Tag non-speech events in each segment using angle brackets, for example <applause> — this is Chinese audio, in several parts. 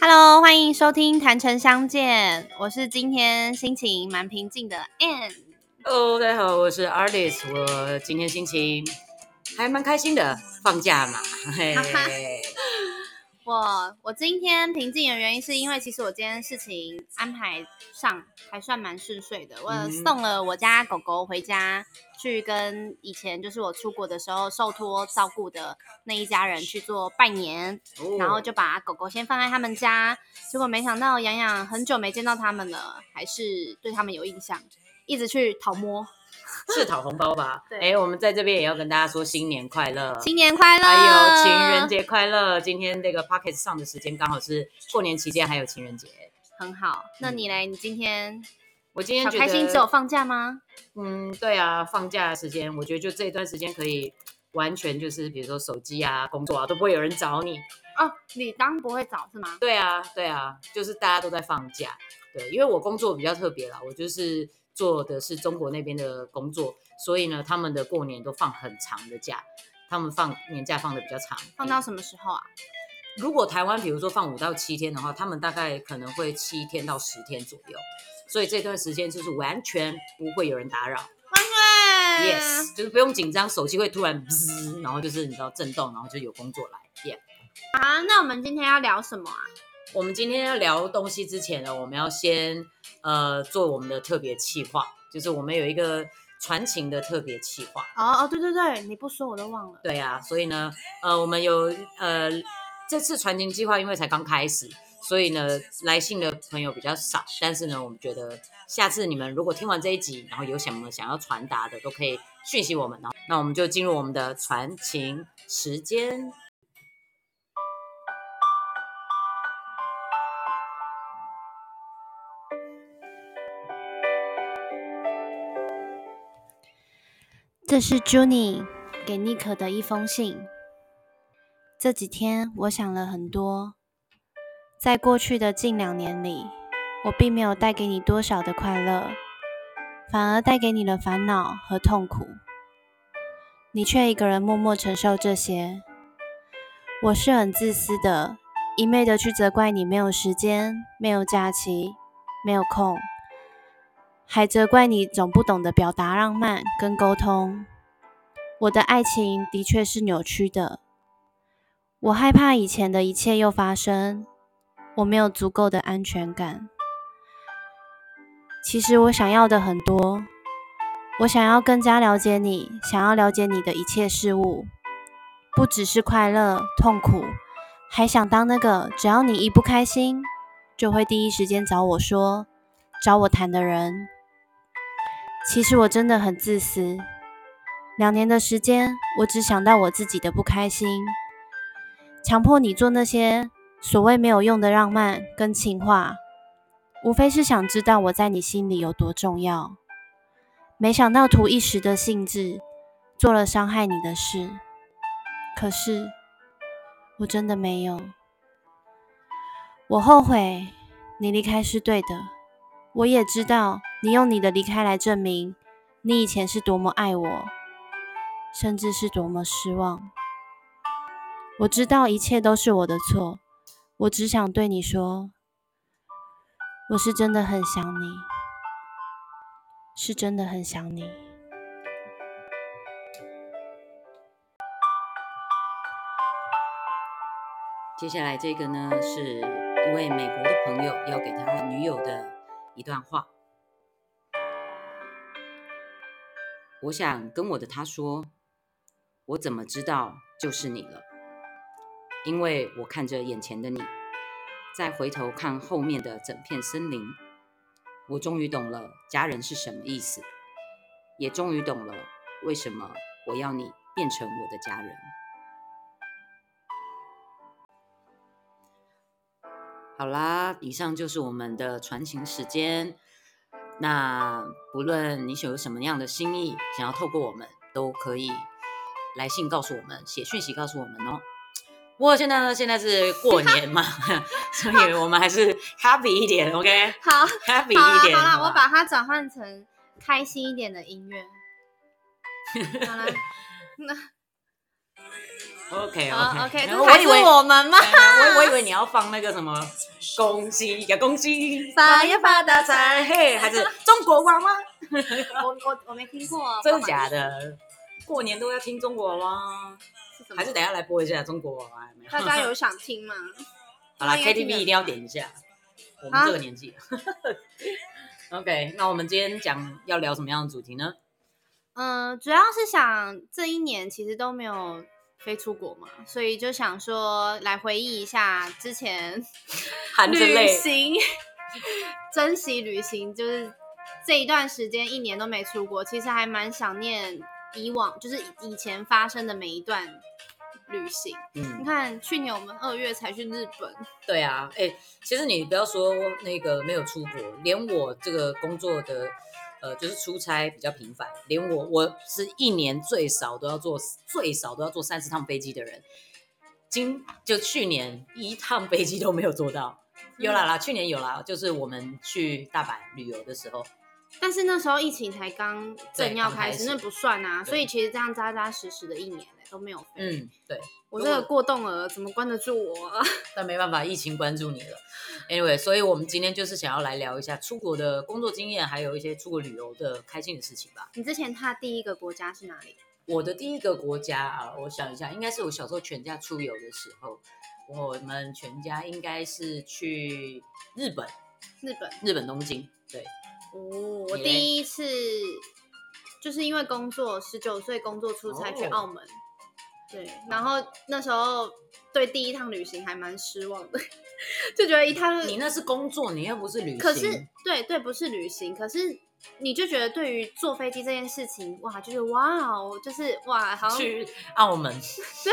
Hello，欢迎收听《谈成相见》，我是今天心情蛮平静的 Ann。Hello，大家好，我是 Artist，我今天心情还蛮开心的，放假嘛，嘿。我我今天平静的原因是因为其实我今天事情安排上还算蛮顺遂的。我送了我家狗狗回家，去跟以前就是我出国的时候受托照顾的那一家人去做拜年，然后就把狗狗先放在他们家。结果没想到养养很久没见到他们了，还是对他们有印象，一直去讨摸。<laughs> 是讨红包吧？对。哎，我们在这边也要跟大家说新年快乐，新年快乐，还有情人节快乐。今天这个 p o c k e t 上的时间刚好是过年期间，还有情人节，很好。那你嘞？你今天我今天开心只有放假吗？嗯，对啊，放假的时间，我觉得就这一段时间可以完全就是，比如说手机啊、工作啊，都不会有人找你哦。你当不会找是吗？对啊，对啊，就是大家都在放假。对，因为我工作比较特别啦，我就是。做的是中国那边的工作，所以呢，他们的过年都放很长的假，他们放年假放的比较长，放到什么时候啊？如果台湾比如说放五到七天的话，他们大概可能会七天到十天左右，所以这段时间就是完全不会有人打扰，完全，yes，就是不用紧张，手机会突然滋，然后就是你知道震动，然后就有工作来，yeah。好，那我们今天要聊什么啊？我们今天要聊东西之前呢，我们要先呃做我们的特别企划，就是我们有一个传情的特别企划。哦哦，对对对，你不说我都忘了。对呀，所以呢，呃，我们有呃这次传情计划，因为才刚开始，所以呢来信的朋友比较少。但是呢，我们觉得下次你们如果听完这一集，然后有什么想要传达的，都可以讯息我们哦。那我们就进入我们的传情时间。这是 Juni 给 Nick 的一封信。这几天我想了很多，在过去的近两年里，我并没有带给你多少的快乐，反而带给你了烦恼和痛苦。你却一个人默默承受这些。我是很自私的，一昧的去责怪你没有时间、没有假期、没有空。还责怪你总不懂得表达浪漫跟沟通。我的爱情的确是扭曲的，我害怕以前的一切又发生，我没有足够的安全感。其实我想要的很多，我想要更加了解你，想要了解你的一切事物，不只是快乐、痛苦，还想当那个只要你一不开心，就会第一时间找我说、找我谈的人。其实我真的很自私。两年的时间，我只想到我自己的不开心，强迫你做那些所谓没有用的浪漫跟情话，无非是想知道我在你心里有多重要。没想到图一时的兴致，做了伤害你的事。可是我真的没有，我后悔你离开是对的，我也知道。你用你的离开来证明，你以前是多么爱我，甚至是多么失望。我知道一切都是我的错，我只想对你说，我是真的很想你，是真的很想你。接下来这个呢，是一位美国的朋友要给他女友的一段话。我想跟我的他说，我怎么知道就是你了？因为我看着眼前的你，再回头看后面的整片森林，我终于懂了家人是什么意思，也终于懂了为什么我要你变成我的家人。好啦，以上就是我们的传情时间。那不论你有什么样的心意，想要透过我们，都可以来信告诉我们，写讯息告诉我们哦。不过现在呢，现在是过年嘛，<laughs> 所以我们还是 <laughs> happy 一点，OK？好，happy 一点。好了，我把它转换成开心一点的音乐。<laughs> 好了，那 OK OK，我以为我们吗？我我以为你要放那个什么。恭喜呀恭喜，发呀发大财嘿，还是中国娃娃，<laughs> 我我我没听过，<laughs> 真的假的？过年都要听中国娃娃，是什么还是等一下来播一下中国娃娃？有没有大家有想听吗？<laughs> 好啦 KTV 得一定要点一下，我们这个年纪。OK，那我们今天讲要聊什么样的主题呢？嗯、主要是想这一年其实都没有飞出国嘛，所以就想说来回忆一下之前旅 <laughs> 含着泪，行，珍惜旅行，就是这一段时间一年都没出国，其实还蛮想念以往，就是以前发生的每一段旅行。嗯你嗯，看，去年我们二月才去日本，对啊，哎、其实你不要说那个没有出国，连我这个工作的。呃，就是出差比较频繁，连我我是一年最少都要坐最少都要坐三十趟飞机的人，今就去年一趟飞机都没有坐到，有啦啦，去年有啦，就是我们去大阪旅游的时候，但是那时候疫情才刚正要开始，那不算啊。所以其实这样扎扎实实的一年、欸、都没有飞。嗯，对，我这个过动了怎么关得住我啊？<laughs> 但没办法，疫情关注你了。Anyway，所以我们今天就是想要来聊一下出国的工作经验，还有一些出国旅游的开心的事情吧。你之前踏第一个国家是哪里？我的第一个国家啊，我想一下，应该是我小时候全家出游的时候，我们全家应该是去日本，日本。日本东京。对，哦，我第一次就是因为工作，十九岁工作出差去哦澳门。对，然后那时候对第一趟旅行还蛮失望的，就觉得一趟你那是工作，你又不是旅行。可是对对，不是旅行，可是你就觉得对于坐飞机这件事情，哇，就是哇哦，就是哇，好像去澳门，对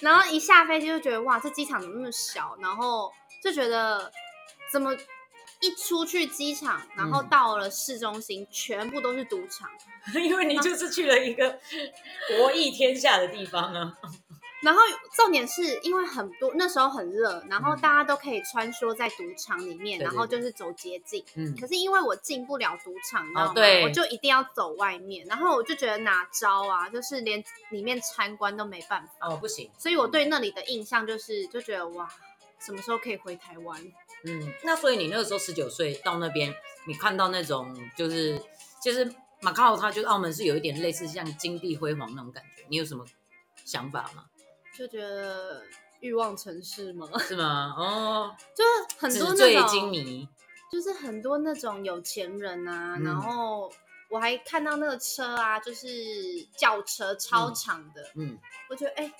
然后一下飞机就觉得哇，这机场怎么那么小？然后就觉得怎么一出去机场，然后嗯到了市中心，全部都是赌场。<laughs> 因为你就是去了一个 <laughs> 博弈天下的地方啊。<laughs> 然后重点是因为很多那时候很热，然后嗯大家都可以穿梭在赌场里面，然后就是走捷径。嗯，可是因为我进不了赌场，你知道吗？哦对我就一定要走外面，然后我就觉得哪招啊，就是连里面参观都没办法，哦，不行。所以我对那里的印象就是就觉得哇，什么时候可以回台湾？嗯，那所以你那个时候十九岁到那边，你看到那种就是就是马卡奥，它就是澳门是有一点类似像金碧辉煌那种感觉，你有什么想法吗？就觉得欲望城市吗？是吗？哦，<laughs> 就是很多纸醉那种，金迷，就是很多那种有钱人啊，嗯然后我还看到那个车啊，就是轿车超长的，嗯，我觉得哎、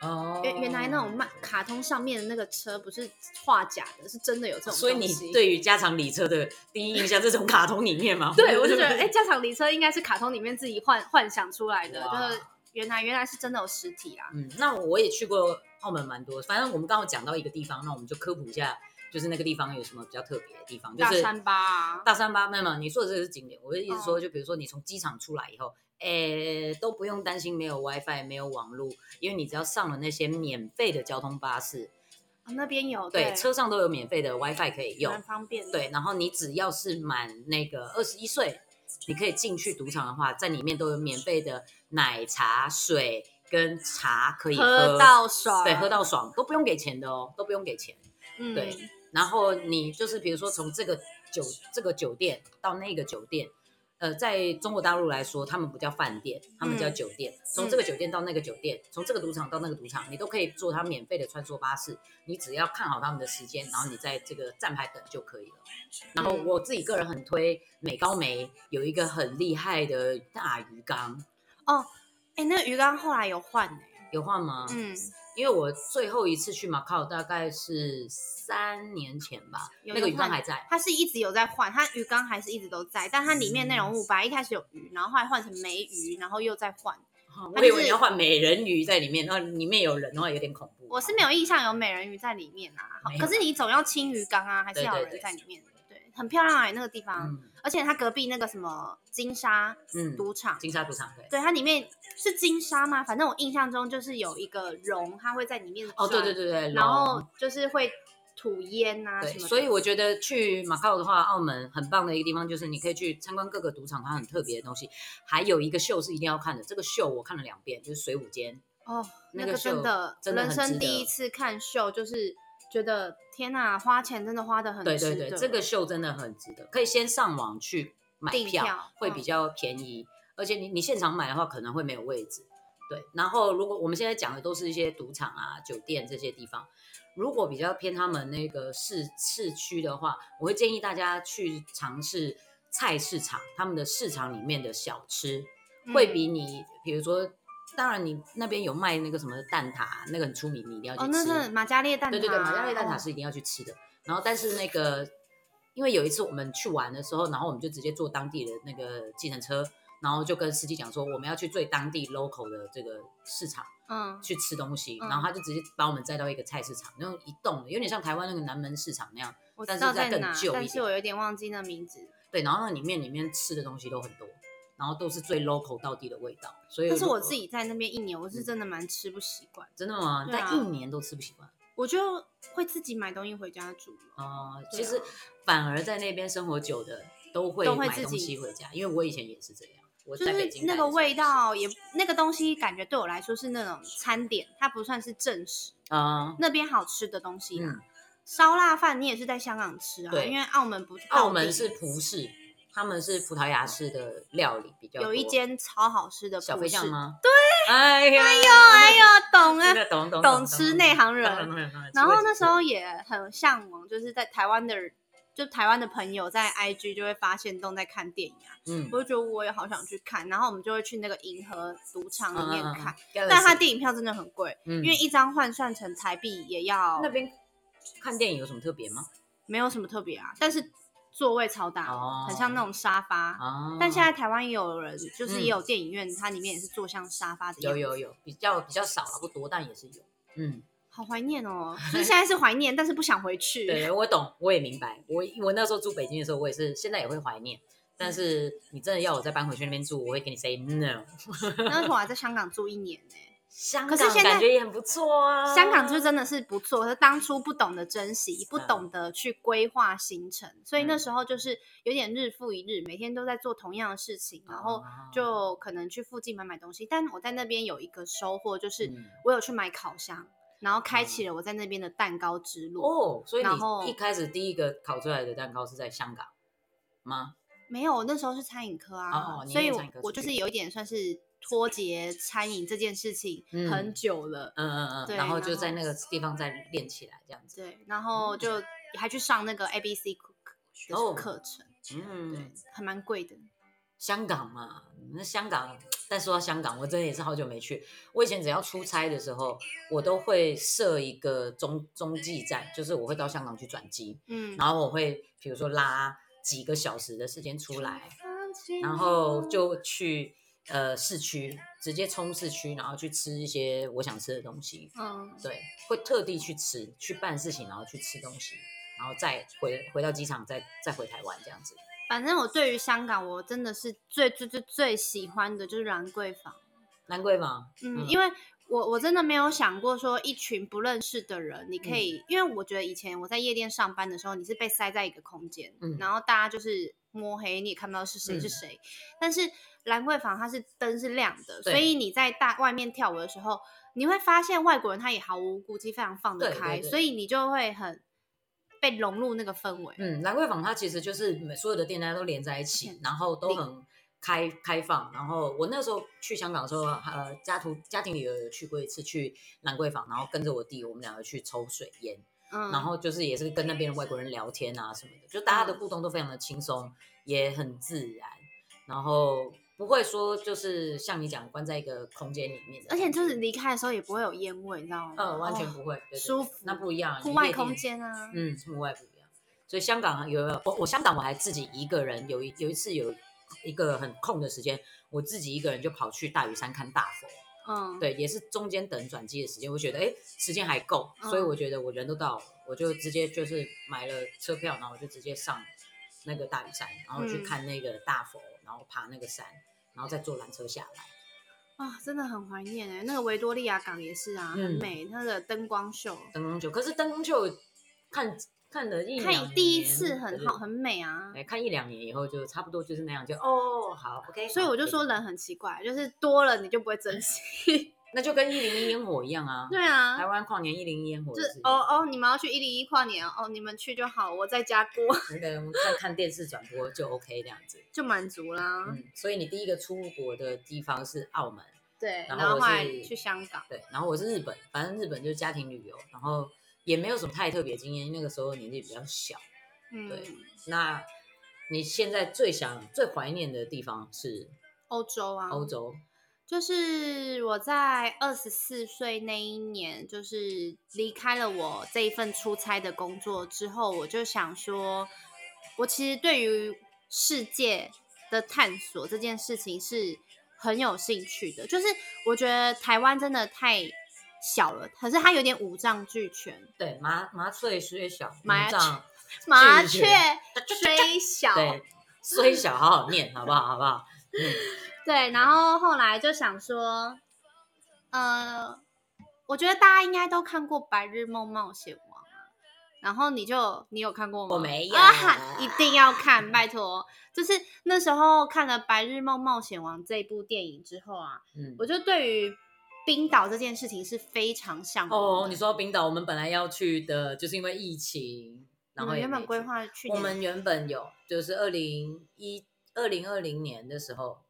哦，原原来那种漫卡通上面的那个车不是画假的，是真的有这种所以你对于加长里车的第一印象，这种卡通里面吗？<laughs> 对我就觉得 <laughs> 哎，加长里车应该是卡通里面自己幻幻想出来的，就是原来原来是真的有实体啊。嗯，那我也去过澳门蛮多，反正我们刚好讲到一个地方，那我们就科普一下，就是那个地方有什么比较特别的地方，就是大三巴啊，大三巴，没有没有，你说的这个是景点。我的意思哦说，就比如说你从机场出来以后，诶、都不用担心没有 WiFi、没有网络，因为你只要上了那些免费的交通巴士，哦那边有对，车上都有免费的 WiFi 可以用蛮。方便的。对，然后你只要是满那个二十一岁，你可以进去赌场的话，在里面都有免费的奶茶、水跟茶可以喝，喝到爽，对，喝到爽，都不用给钱的哦，都不用给钱。嗯对然后你就是比如说从这个酒这个酒店到那个酒店，呃，在中国大陆来说，他们不叫饭店，他们叫嗯酒店。从这个酒店到那个酒店，从这个赌场到那个赌场，你都可以坐他免费的穿梭巴士。你只要看好他们的时间，然后你在这个站牌等就可以了。然后嗯我自己个人很推美高梅有一个很厉害的大鱼缸，哦哎，那个鱼缸后来有换哎，有换吗？嗯，因为我最后一次去马靠大概是三年前吧，那个鱼缸还在。它是一直有在换，它鱼缸还是一直都在，但它里面内容物本来一开始有鱼，然后后来换成没鱼，然后又在换。我以为你要换美人鱼在里面，然后里面有人的话有点恐怖。我是没有印象有美人鱼在里面啊，好可是你总要清鱼缸啊，还是要有人在里面。对，很漂亮哎，那个地方，嗯而且它隔壁那个什么金沙嗯，赌场，金沙赌场对。对，它里面是金沙吗？反正我印象中就是有一个龙，它会在里面哦，对转对对对，然后就是会吐烟啊对，什么的。所以我觉得去马靠的话，澳门很棒的一个地方就是你可以去参观各个赌场，它很特别的东西。还有一个秀是一定要看的，这个秀我看了两遍，就是水舞间。哦，那那个个真秀的，人真的很值得生第一次看秀，就是觉得天哪，花钱真的花的很对值得。对对，这个秀真的很值得，可以先上网去买订票，会比较便宜，而且你你现场买的话可能会没有位置。对，然后如果我们现在讲的都是一些赌场啊、酒店这些地方，如果比较偏他们那个市市区的话，我会建议大家去尝试菜市场，他们的市场里面的小吃，会嗯比你比如说，当然你那边有卖那个什么蛋挞，那个很出名，你一定要去吃。哦，那是玛嘉烈蛋挞，对对对，玛嘉烈蛋挞哦是一定要去吃的。然后，但是那个，因为有一次我们去玩的时候，然后我们就直接坐当地的那个计程车，然后就跟司机讲说，我们要去最当地 local 的这个市场嗯去吃东西，嗯然后他就直接把我们载到一个菜市场，那种一栋的，有点像台湾那个南门市场那样。我但是在哪，旧一点但是我有点忘记那名字。对，然后那里面里面吃的东西都很多，然后都是最 local 到底的味道。所以但是我自己在那边一年，我是真的蛮吃不习惯，真的吗？在啊一年都吃不习惯。我就会自己买东西回家煮。哦、其实反而在那边生活久的都会买东西回家，因为我以前也是这样。我就在北京是那个味道也，那个东西感觉对我来说是那种餐点，它不算是正食。啊、那边好吃的东西啊嗯，烧腊饭你也是在香港吃啊，对因为澳门不，澳门是葡式，他们是葡萄牙式的料理比较多。有一间超好吃的小葡飞象吗？对，哎呀，哎呦哎呦，懂 <laughs> 啊这。个懂懂懂吃内行人当然当然然后那时候也很向往，就是在台湾的，就台湾的朋友在 IG 就会发现都在看电影啊，嗯，我就觉得我也好想去看，然后我们就会去那个银河赌场里面看，嗯，但它第电影票真的很贵，嗯因为一张换算成台币也要那边看电影有什么特别吗？没有什么特别啊，但是座位超大，哦很像那种沙发。啊，但现在台湾也有人，就是嗯也有电影院，它里面也是坐像沙发的。有有有比较比较少了，不多，但也是有。嗯，好怀念哦，<laughs> 就是现在是怀念，但是不想回去。对，我懂，我也明白。我我那时候住北京的时候，我也是，现在也会怀念。但是你真的要我再搬回去那边住，我会跟你 say no。那时候我还在香港住一年呢、香可是现在感觉也很不错啊。香港就真的是不错，可是当初不懂得珍惜，不嗯懂得去规划行程，所以那时候就是有点日复一日，每天都在做同样的事情，然后哦就可能去附近买买东西。但我在那边有一个收获，就是嗯我有去买烤箱，然后开启了我在那边的蛋糕之路。哦，所以你一开始第一个烤出来的蛋糕是在香港吗？没有，我那时候是餐饮科啊，哦所以我我就是有一点算是脱节餐饮这件事情嗯很久了。嗯嗯嗯，对然后就在那个地方再练起来这样子。对，然后就还去上那个 A B C 的哦课程，对嗯，，还蛮贵的。香港嘛，那香港，但说到香港，我真的也是好久没去。我以前只要出差的时候，我都会设一个中中继站，就是我会到香港去转机，嗯，然后我会比如说拉几个小时的时间出来，然后就去呃市区，直接冲市区，然后去吃一些我想吃的东西。嗯，对，会特地去吃，去办事情，然后去吃东西，然后再回回到机场，再再回台湾这样子。反正我对于香港，我真的是最最最最喜欢的就是兰桂坊。兰桂坊，嗯，嗯因为我我真的没有想过说一群不认识的人，你可嗯以，因为我觉得以前我在夜店上班的时候，你是被塞在一个空间，嗯然后大家就是摸黑，你也看不到是谁是嗯谁。但是兰桂坊它是灯是亮的，所以你在大外面跳舞的时候，你会发现外国人他也毫无顾忌，非常放得对对开，对所以你就会很被融入那个氛围。嗯，兰桂坊它其实就是每所有的店家都连在一起嗯，然后都很开开放。然后我那时候去香港的时候，呃，家徒家庭里有有去过一次去兰桂坊，然后跟着我弟，我们两个去抽水烟，嗯，然后就是也是跟那边的外国人聊天啊什么的，就大家的嗯互动都非常的轻松，也很自然，然后不会说就是像你讲关在一个空间里面而且就是离开的时候也不会有烟味，你知道吗？嗯完全哦不会，对对对舒服那不一样，户外空间啊，嗯，户外不一样。所以香港有我我香港我还自己一个人有一有一次有一个很空的时间，我自己一个人就跑去大屿山看大佛。嗯，对，也是中间等转机的时间，我觉得哎时间还够，所以嗯我觉得我人都到了，我就直接就是买了车票，然后我就直接上那个大屿山，然后去嗯看那个大佛，然后爬那个山，然后再坐缆车下来。啊，真的很怀念哎、那个维多利亚港也是啊，很嗯美，那个灯光秀，灯光秀，可是灯光秀看看了一两看第一次很好，很美啊。哎，看一两年以后就差不多就是那样，就哦好，OK。所以我就说人很奇怪，就是多了你就不会珍惜。<laughs> 那就跟一零一烟火一样啊。对啊台，湾跨年一零一烟火就就是哦哦，你们要去一零一跨年哦，哦你们去就好，我在家过那个我们看看电视转播就 OK 这样子。就满足啦。嗯，所以你第一个出国的地方是澳门，对，然后后后来是去香港，对，然后我是日本，反正日本就是家庭旅游，然后也没有什么太特别经验，那个时候年纪比较小。嗯，对那你现在最想、最怀念的地方是欧洲啊，欧洲？就是我在二十四岁那一年，就是离开了我这一份出差的工作之后，我就想说，我其实对于世界的探索这件事情是很有兴趣的。就是我觉得台湾真的太小了，可是它有点五脏俱全，对，麻麻雀虽小，麻五脏 <laughs> 麻雀虽 <laughs> 小，对，虽小好好念，好不好？好不好？嗯，<laughs> 对，然后后来就想说，呃，我觉得大家应该都看过《白日梦冒险王》啊，然后你就你有看过吗？我没有啊，一定要看，拜托。就是那时候看了《白日梦冒险王》这部电影之后啊，嗯我就对于冰岛这件事情是非常向往哦，你说冰岛，我们本来要去的，就是因为疫情，然后原本规划去年我们原本有，就是二零一二零二零年的时候，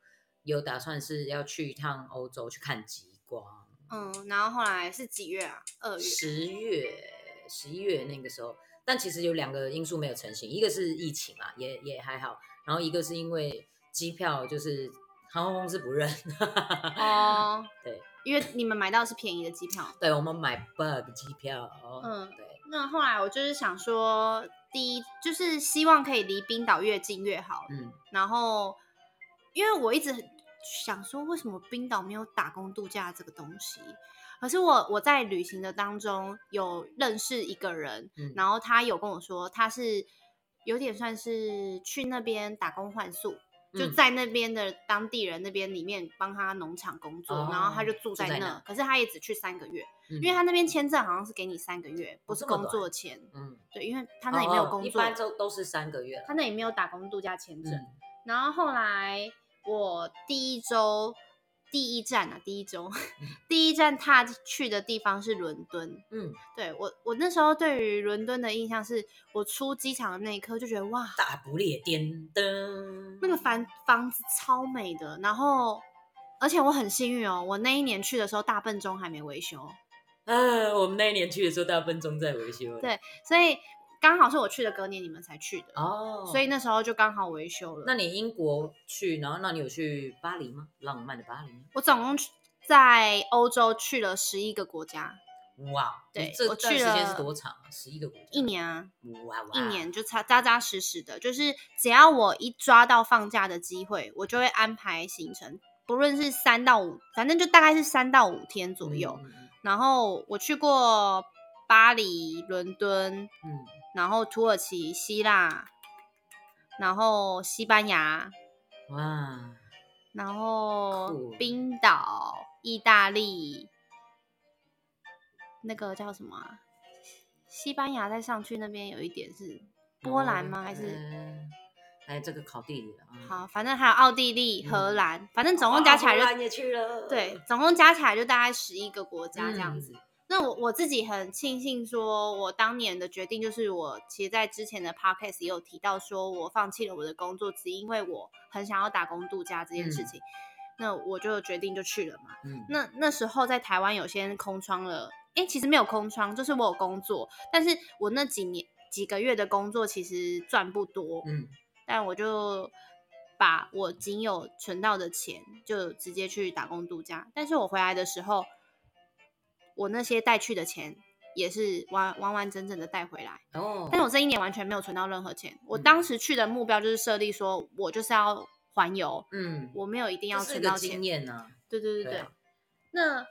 有打算是要去一趟欧洲去看极光，嗯，然后后来是几月啊？二月。十月、十一月那个时候，但其实有两个因素没有成型，一个是疫情啊，也也还好，然后一个是因为机票就是航空公司不认，<laughs> 哦，对，因为你们买到的是便宜的机票。对我们买 bug 机票，嗯对，那后来我就是想说，第一就是希望可以离冰岛越近越好。嗯，然后，因为我一直想说，为什么冰岛没有打工度假这个东西？可是我我在旅行的当中有认识一个人，嗯然后他有跟我说，他是有点算是去那边打工换宿。就嗯在那边的当地人那边里面帮他农场工作，然后他就哦住在那，住在那可是他也只去三个月，因因为他那边签证好像是给你三个月，不是工这么短作签。嗯，对，因为他那里没有哦一工作，般都都是三个月了，他那里没有打工度假签证。嗯然后后来我第一周第一站啊，第一周 <laughs> 第一站踏去的地方是伦敦。嗯，对我，我那时候对于伦敦的印象是，我出机场的那一刻就觉得哇，大不列颠的，那个房房子超美的，然后而且我很幸运哦，我那一年去的时候大笨钟还没维修，啊，我们那一年去的时候，大笨钟在维修，对所以刚好是我去的隔年你们才去的，哦，所以那时候就刚好维修了。那你英国去，然后那你有去巴黎吗？浪漫的巴黎？我总共去在欧洲去了十一个国家，哇，对我去段时间是多长啊？十一个国家，一年啊，哇哇，一年就扎扎扎实实的，就是只要我一抓到放假的机会，我就会安排行程，不论是三到五，反正就大概是三到五天左右。然后我去过巴黎、伦敦，嗯然后土耳其、希腊，然后西班牙，嗯哇，然后冰岛、意大利，那个叫什么啊？西班牙再上去那边有一点是波兰吗？还是呃哎，这个考地理了啊。好，反正还有奥地利、荷嗯兰，反正总共加起来就哇荷兰也去了，对，总共加起来就大概十一个国家这样子。嗯那我我自己很庆幸，说我当年的决定就是我其实，在之前的 podcast 也有提到，说我放弃了我的工作，只因为我很想要打工度假这件事嗯情。那我就决定就去了嘛。嗯，那那时候在台湾有些空窗了，诶，其实没有空窗，就是我有工作，但是我那几年几个月的工作其实赚不多，嗯但我就把我仅有存到的钱就直接去打工度假。但是我回来的时候，我那些带去的钱也是完完完整整的带回来。哦，但是我这一年完全没有存到任何钱。我嗯当时去的目标就是设立说，我就是要环游，嗯，我没有一定要存到钱经。验呢。对对对对。对啊那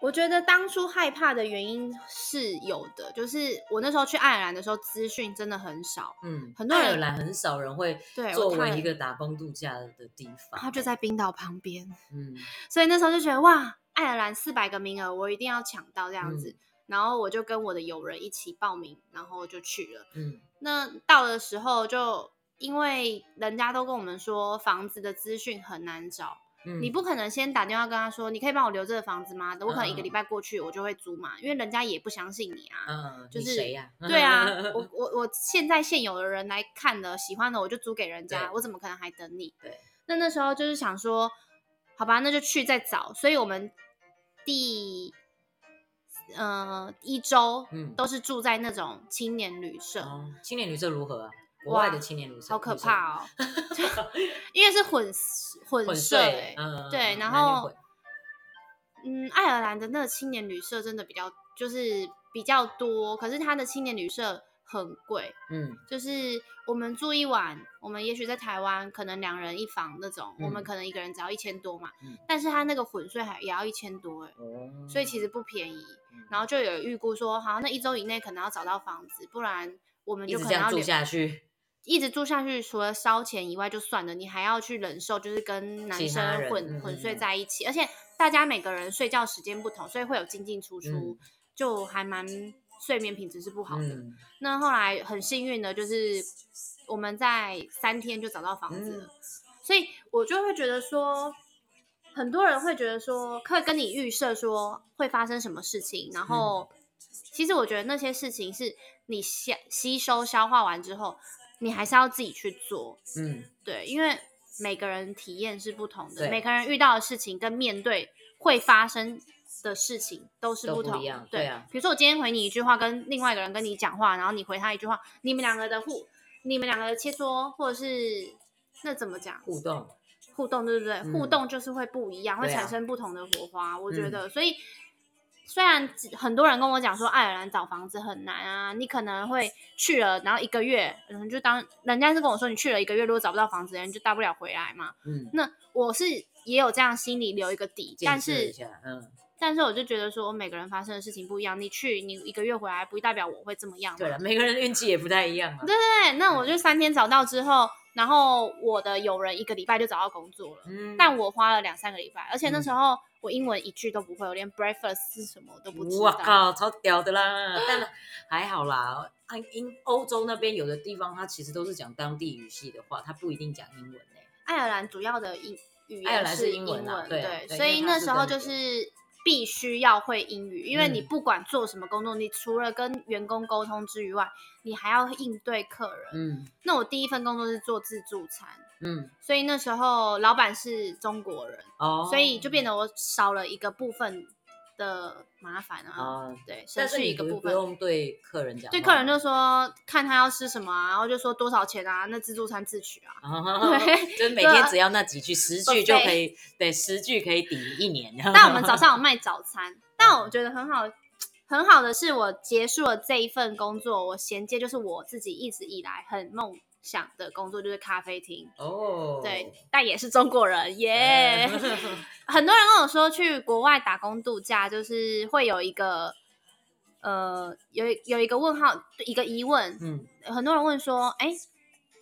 我觉得当初害怕的原因是有的，就是我那时候去爱尔兰的时候，资讯真的很少。嗯，很多人爱尔兰很少人会作为一个打工度假的地方，它就在冰岛旁边，嗯所以那时候就觉得哇，爱尔兰四百个名额，我一定要抢到这样子。嗯然后我就跟我的友人一起报名，然后就去了。嗯那到的时候就因为人家都跟我们说房子的资讯很难找，嗯你不可能先打电话跟他说，你可以帮我留这个房子吗？我可能一个礼嗯拜过去，我就会租嘛，因为人家也不相信你啊。嗯，就是谁呀？<laughs> 对啊，我 <laughs> 我我现在现有的人来看的，喜欢的我就租给人家，我怎么可能还等你？对，那那时候就是想说，好吧，那就去再找。所以我们第呃一周嗯都是住在那种青年旅社，哦，青年旅社如何啊？国外的青年旅社好可怕哦，<laughs> 因为是混混混社、嗯，对然后嗯，爱尔兰的那个青年旅社真的比较就是比较多，可是他的青年旅社很贵，嗯。就是我们住一晚，我们也许在台湾可能两人一房那种，我们嗯。可能一个人只要一千多嘛，嗯。但是他那个混睡还也要一千多哎、哦，所以其实不便宜。嗯。然后就有预估说，好，那一周以内可能要找到房子，不然我们就可能要住下去，<laughs> 一直住下去，除了烧钱以外就算了，你还要去忍受就是跟男生混混睡在一起，而且大家每个人睡觉时间不同，所以会有进进出出，嗯就还蛮睡眠品质是不好的。嗯。那后来很幸运的就是我们在三天就找到房子了，嗯。所以我就会觉得说，很多人会觉得说，可以跟你预设说会发生什么事情，然后、其实我觉得那些事情是你吸吸收消化完之后，你还是要自己去做，嗯。对，因为每个人体验是不同的，每个人遇到的事情跟面对会发生的事情都是不同对对啊比如说我今天回你一句话，跟另外一个人跟你讲话，然后你回他一句话，你们两个的互，你们两个的切磋，或者是那怎么讲互动，互动，对不对？嗯互动就是会不一样，会产生不同的火花。我觉嗯得，所以虽然很多人跟我讲说爱尔兰找房子很难啊，你可能会去了，然后一个月，嗯，就当人家是跟我说你去了一个月，如果找不到房子，人就大不了回来嘛。嗯，那我是也有这样心里留一个底，但是嗯，但是我就觉得说每个人发生的事情不一样，你去你一个月回来，不代表我会这么样嘛。对了，每个人的运气也不太一样啊，对对，那我就三天找到之后，然后我的友人一个礼拜就找到工作了。嗯，但我花了两三个礼拜，而且那嗯时候我英文一句都不会，我连 breakfast 是什么我都不知道。我靠，超屌的啦！但还好啦，按英欧洲那边有的地方，它其实都是讲当地语系的话，它不一定讲英文诶、爱尔兰主要的英语言是英英文啊对对，对所以那时候就是必须要会英语，因为你嗯不管做什么工作，你除了跟员工沟通之外，你还要应对客人。嗯那我第一份工作是做自助餐，嗯，所以那时候老板是中国人，哦，所以就变得我少了一个部分的麻烦啊。哦，对，省但是个部分。用对客人讲，对客人就说看他要吃什么啊，然后就说多少钱啊，那自助餐自取啊。<laughs> 啊，对就是每天只要那几句，十句就可以，对，十句可以抵一年。<laughs> 但我们早上有卖早餐，<laughs> 但我觉得很好，很好的是我结束了这一份工作，我衔接就是我自己一直以来很梦想的工作，就是咖啡厅。哦，对，但也是中国人耶。<laughs> <laughs> 很多人跟我说去国外打工度假，就是会有一个呃，有有一个问号，一个疑问。嗯，很多人问说，哎，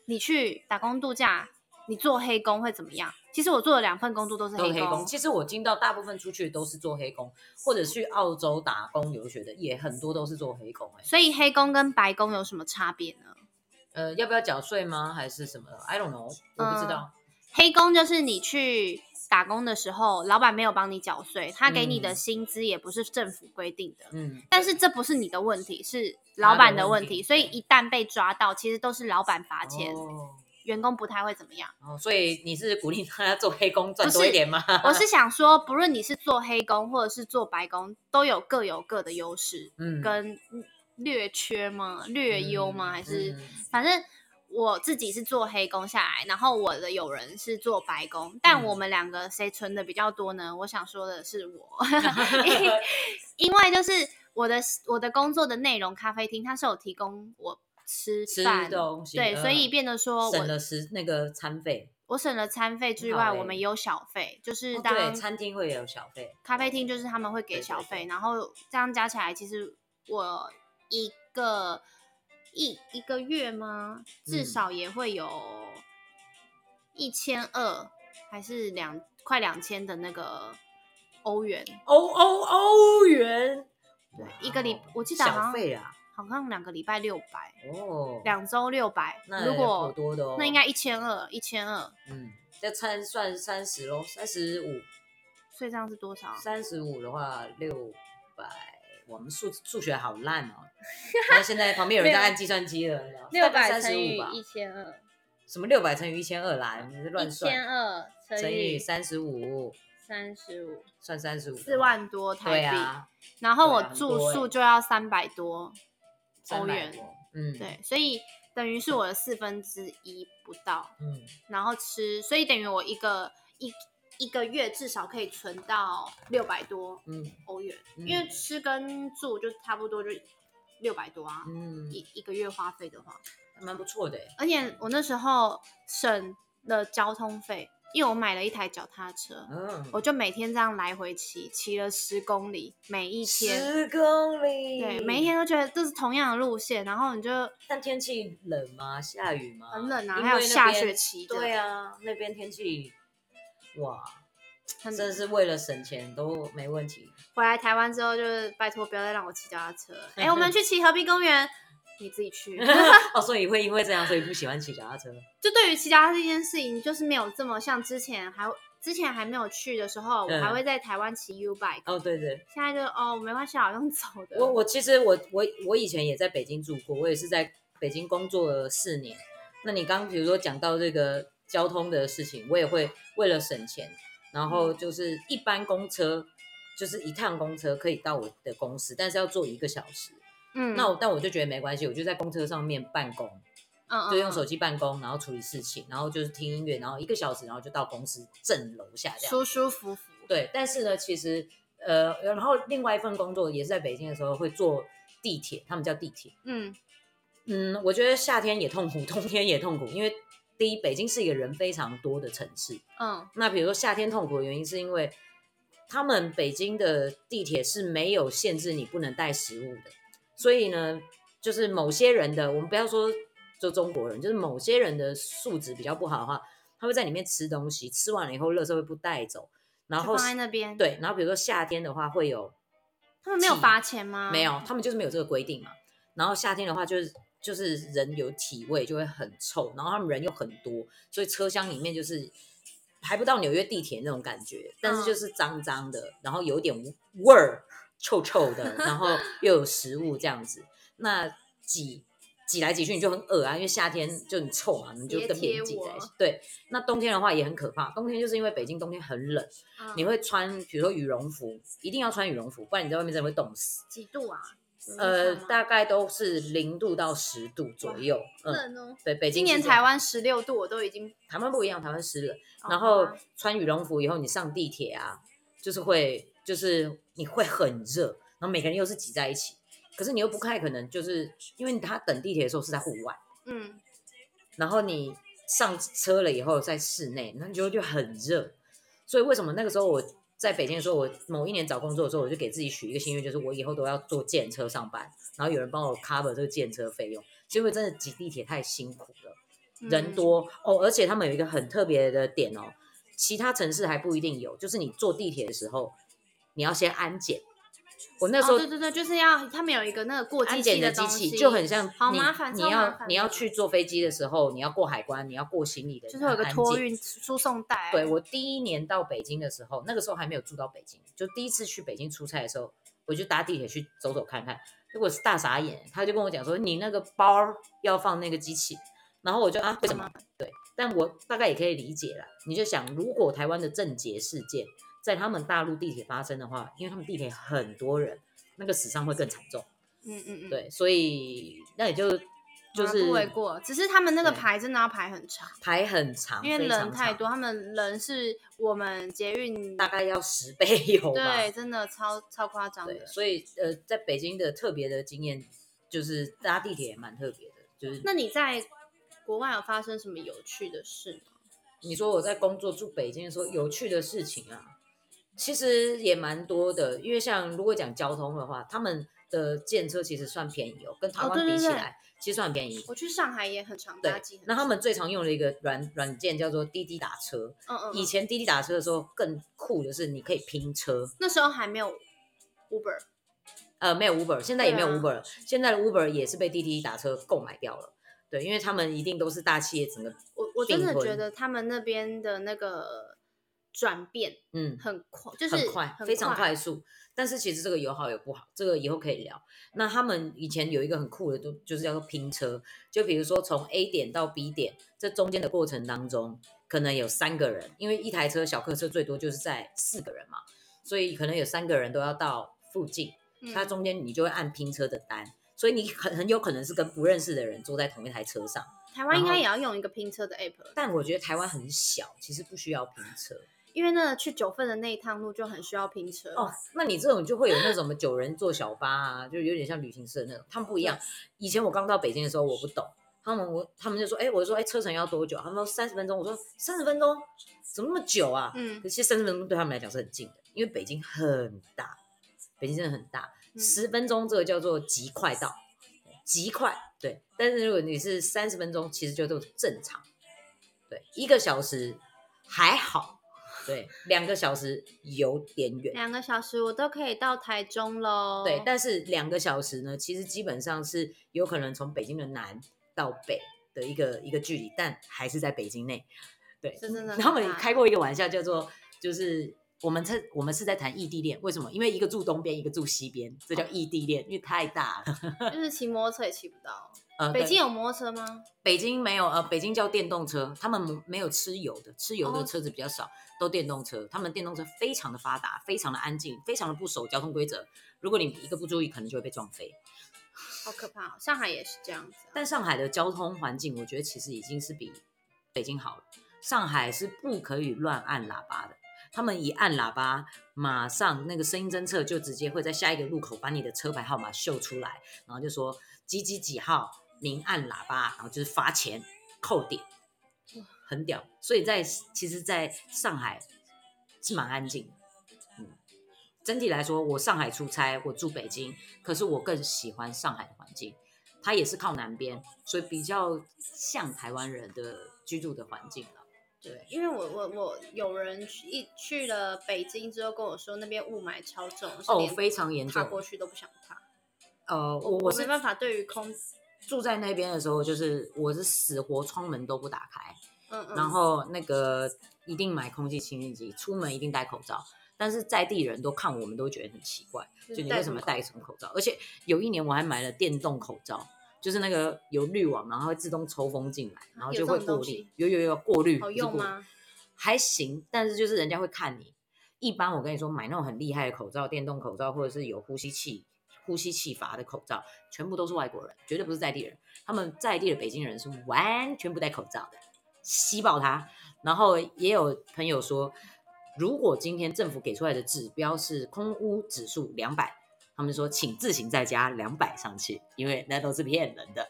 你去打工度假，你做黑工会怎么样？其实我做了两份工作都是黑工，黑工。其实我听到大部分出去都是做黑工，或者去澳洲打工留学的，也很多都是做黑工、欸。所以黑工跟白工有什么差别呢？呃，要不要缴税吗？还是什么？I don't know，我不知道。黑工就是你去打工的时候，老板没有帮你缴税，他给你的嗯薪资也不是政府规定的。嗯，但是这不是你的问题，是老板的问题，问题所以一旦被抓到，其实都是老板罚钱，哦员工不太会怎么样。哦，所以你是鼓励他做黑工赚多一点吗？我是想说，不论你是做黑工或者是做白工，都有各有各的优势嗯跟略缺吗？略优吗？还是嗯反正我自己是做黑工下来，然后我的友人是做白工，但嗯我们两个谁存的比较多呢？我想说的是我，<laughs> 因为就是我的我的工作的内容，咖啡厅它是有提供我吃吃饭。对，东西对所以变得说我省了食那个餐费。我省了餐费之外，欸我们也有小费，就是哦当对，餐厅会有小费。咖啡厅就是他们会给小费，对然后这样加起来，其实我一个一一个月吗？至嗯少也会有一千二，还是两快两千的那个欧元。欧欧欧元，对一个礼哦我记得好小像费啊，好像两个礼拜六百，哦，两周六百。那如果颇多的哦，那应该一千二，一千二，嗯，这餐算三十喽，三十五，所以这样是多少？三十五的话六百，我们数数学好烂哦。<laughs> 然后现在旁边有人在按计算机了，六百乘以？一千二，什么六百乘以一千二啦？你是乱算一算，千二乘乘以以三十五，三十五，算三十五，四。万多台币。对啊，然后我住欸宿就要三百多欧元，多，嗯，，对，所以等于是我的四分之一不到。嗯，然后吃，所以等于我一个一一个月至少可以存到六百多嗯欧元，嗯因为吃跟住就差不多就六百多啊，嗯，一一个月花费的话，还蛮不错的欸。而且我那时候省了交通费，因为我买了一台脚踏车，嗯，我就每天这样来回骑，骑了十公里，每一天。十公里，对，每一。天都觉得这是同样的路线，然后你就但天气冷吗？下雨吗？很冷啊因还有下为那边雪期的对啊，那边天气，哇，很真的是为了省钱都没问题。回来台湾之后，就是拜托不要再让我骑脚踏车了。<laughs> 哎、我们去骑河滨公园，你自己去。<laughs> <laughs> 哦，所以会因为这样，所以不喜欢骑脚踏车。就对于骑脚踏车这件事情，就是没有这么像之前还之前还没有去的时候，我嗯还会在台湾骑 U bike，、哦，对对，现在就哦没关系，好像走的。我我其实我我我以前也在北京住过，我也是在北京工作了四年。那你刚比如说讲到这个交通的事情，我也会为了省钱，然后就是一般公车就是一趟公车可以到我的公司，但是要坐一个小时。嗯，那我但我就觉得没关系，我就在公车上面办公，嗯就用手机机办公，然后处理事情，然后就是听音乐，然后一个小时，然后就到公司正楼下这样。舒舒服服。对，但是呢，其实呃，然后另外一份工作也是在北京的时候会坐地铁，他们叫地铁。嗯嗯，我觉得夏天也痛苦，<laughs> 冬天也痛苦，因为第一，北京是一个人非常多的城市。嗯那比如说夏天痛苦的原因，是因为他们北京的地铁是没有限制你不能带食物的，所以呢，就是某些人的，我们不要说就中国人，就是某些人的素质比较不好的话，他会在里面吃东西，吃完了以后，垃圾会不带走，然后放在那边。，对，然后比如说夏天的话会有他们没有罚钱吗？没有，他们就是没有这个规定嘛。然后夏天的话，就是就是人有体味就会很臭，然后他们人又很多，所以车厢里面就是还不到纽约地铁那种感觉，但是嗯就是脏脏的，然后有点味儿，臭臭的，然后 <laughs> 又有食物这样子。那挤挤来挤去你就很恶啊，因为夏天就很臭嘛，你就跟别人挤在一起。对，那冬天的话也很可怕，冬天就是因为北京冬天很冷，嗯你会穿比如说羽绒服，一定要穿羽绒服，不然你在外面真的会冻死。几度啊？呃，大大概都是零度到十度左右。嗯，冷哦。对，北京今年台湾十六度，我都已经。台湾不一样，台湾湿冷。哦然后穿羽绒服以后，你上地铁啊，就是会，就是你会很热，然后每个人又是挤在一起，可是你又不太可能，就是因为他等地铁的时候是在户外，嗯，然后你上车了以后在室内，那你就就很热。所以为什么那个时候我在北京的时候，我某一年找工作的时候，我就给自己许一个心愿，就是我以后都要坐电车上班，然后有人帮我 cover 这个电车费用，是因为真的挤地铁太辛苦了。人嗯多哦，而且他们有一个很特别的点哦，其他城市还不一定有，就是你坐地铁的时候，你要先安检。我那时候、哦，对对对，就是要他们有一个那个过安检的机器，就很像你好麻烦，你要你要去坐飞机的时候，你要过海关，你要过行李的，就是有一个托运输送带。对我第一年到北京的时候，那个时候还没有住到北京，就第一次去北京出差的时候，我就搭地铁去走走看看，结果是大傻眼，他就跟我讲说你那个包要放那个机器，然后我就啊为什么？对，但我大概也可以理解了。你就想，如果台湾的政捷事件在他们大陆地铁发生的话，因为他们地铁很多人，那个死伤会更惨重。嗯嗯嗯，对，所以那也就就是不为过。只是他们那个对排真的要排很长，排很长，因为人太多，他们人是我们捷运大概要十倍有吧。对，真的超超夸张，的。所以呃，在北京的特别的经验就是搭地铁也蛮特别的，就是那你在国外有发生什么有趣的事吗？你说我在工作住北京的时候有趣的事情啊，其实也蛮多的。因为像如果讲交通的话，他们的建车其实算便宜哦，跟台湾哦对对对比起来，其实算便宜。我去上海也很常对搭计，那他们最常用的一个软软件叫做滴滴打车。嗯嗯，嗯以前滴滴打车的时候更酷的是，你可以拼车。那时候还没有 Uber，呃，没有 Uber，现在也没有 Uber，了、现在的 Uber 也是被滴滴打车购买掉了。对，因为他们一定都是大企业整个，我我真的觉得他们那边的那个转变嗯，很快，就是很快，非常快速。但是其实这个有好有不好，这个以后可以聊。那他们以前有一个很酷的，都就是叫做拼车，就比如说从 A 点到 B 点，这中间的过程当中，可能有三个人，因为一台车小客车最多就是在四个人嘛，所以可能有三个人都要到附近，嗯它中间你就会按拼车的单，所以你很很有可能是跟不认识的人坐在同一台车上。台湾应该也要用一个拼车的 app，但我觉得台湾很小，其实不需要拼车。因为那个去九份的那一趟路就很需要拼车哦，那你这种就会有那种什么九人坐小巴啊，就有点像旅行社那种。他们不一样。以前我刚到北京的时候，我不懂，他们我他们就说，哎、我就说，哎、车程要多久？他们说三十分钟。我说三十分钟怎么那么久啊？嗯可是三十分钟对他们来讲是很近的，因为北京很大，北京真的很大，嗯十分钟这个叫做极快到，极快对。但是如果你是三十分钟，其实就都正常，对，一个小时还好，对，两个小时有点远。两个小时我都可以到台中喽。对，但是两个小时呢，其实基本上是有可能从北京的南到北的一个一个距离，但还是在北京内。对，这真的然后我们开过一个玩笑，叫做就是我们在我们是在谈异地恋，为什么？因为一个住东边，一个住西边，这叫异地恋，因为太大了。就是骑摩托车也骑不到。呃，北京有摩托车吗？北京没有，呃，北京叫电动车，他们没有吃油的，吃油的哦车子比较少，都电动车。他们电动车非常的发达，非常的安静，非常的不守交通规则。如果你一个不注意，可能就会被撞飞。好可怕、哦！上海也是这样子、啊。但上海的交通环境，我觉得其实已经是比北京好了。上海是不可以乱按喇叭的，他们一按喇叭，马上那个声音侦测就直接会在下一个路口把你的车牌号码秀出来，然后就说几几几号明按喇叭，然后就是罚钱扣点，很屌。所以在其实，在上海是蛮安静的。嗯，整体来说，我上海出差，我住北京，可是我更喜欢上海的环境。它也是靠南边，所以比较像台湾人的居住的环境了。对，因为我我我有人去一去了北京之后跟我说，那边雾霾超重，是哦，非常严重。踏过去都不想踏。呃，我我我是没办法，对于空，住在那边的时候，就是我是死活窗门都不打开，嗯嗯，然后那个一定买空气清新机，出门一定戴口罩。但是在地人都看我们都觉得很奇怪，就就你为什么戴什么口罩？而且有一年我还买了电动口罩，就是那个有滤网，然后会自动抽风进来，然后就会过滤。有有有过滤，好用吗？还行，但是就是人家会看你。一般我跟你说，买那种很厉害的口罩，电动口罩或者是有呼吸器、呼吸气阀的口罩，全部都是外国人，绝对不是在地人。他们在地的北京人是完全不戴口罩的，吸爆它。然后也有朋友说，如果今天政府给出来的指标是空屋指数两百，他们说请自行再加两百上去，因为那都是骗人的。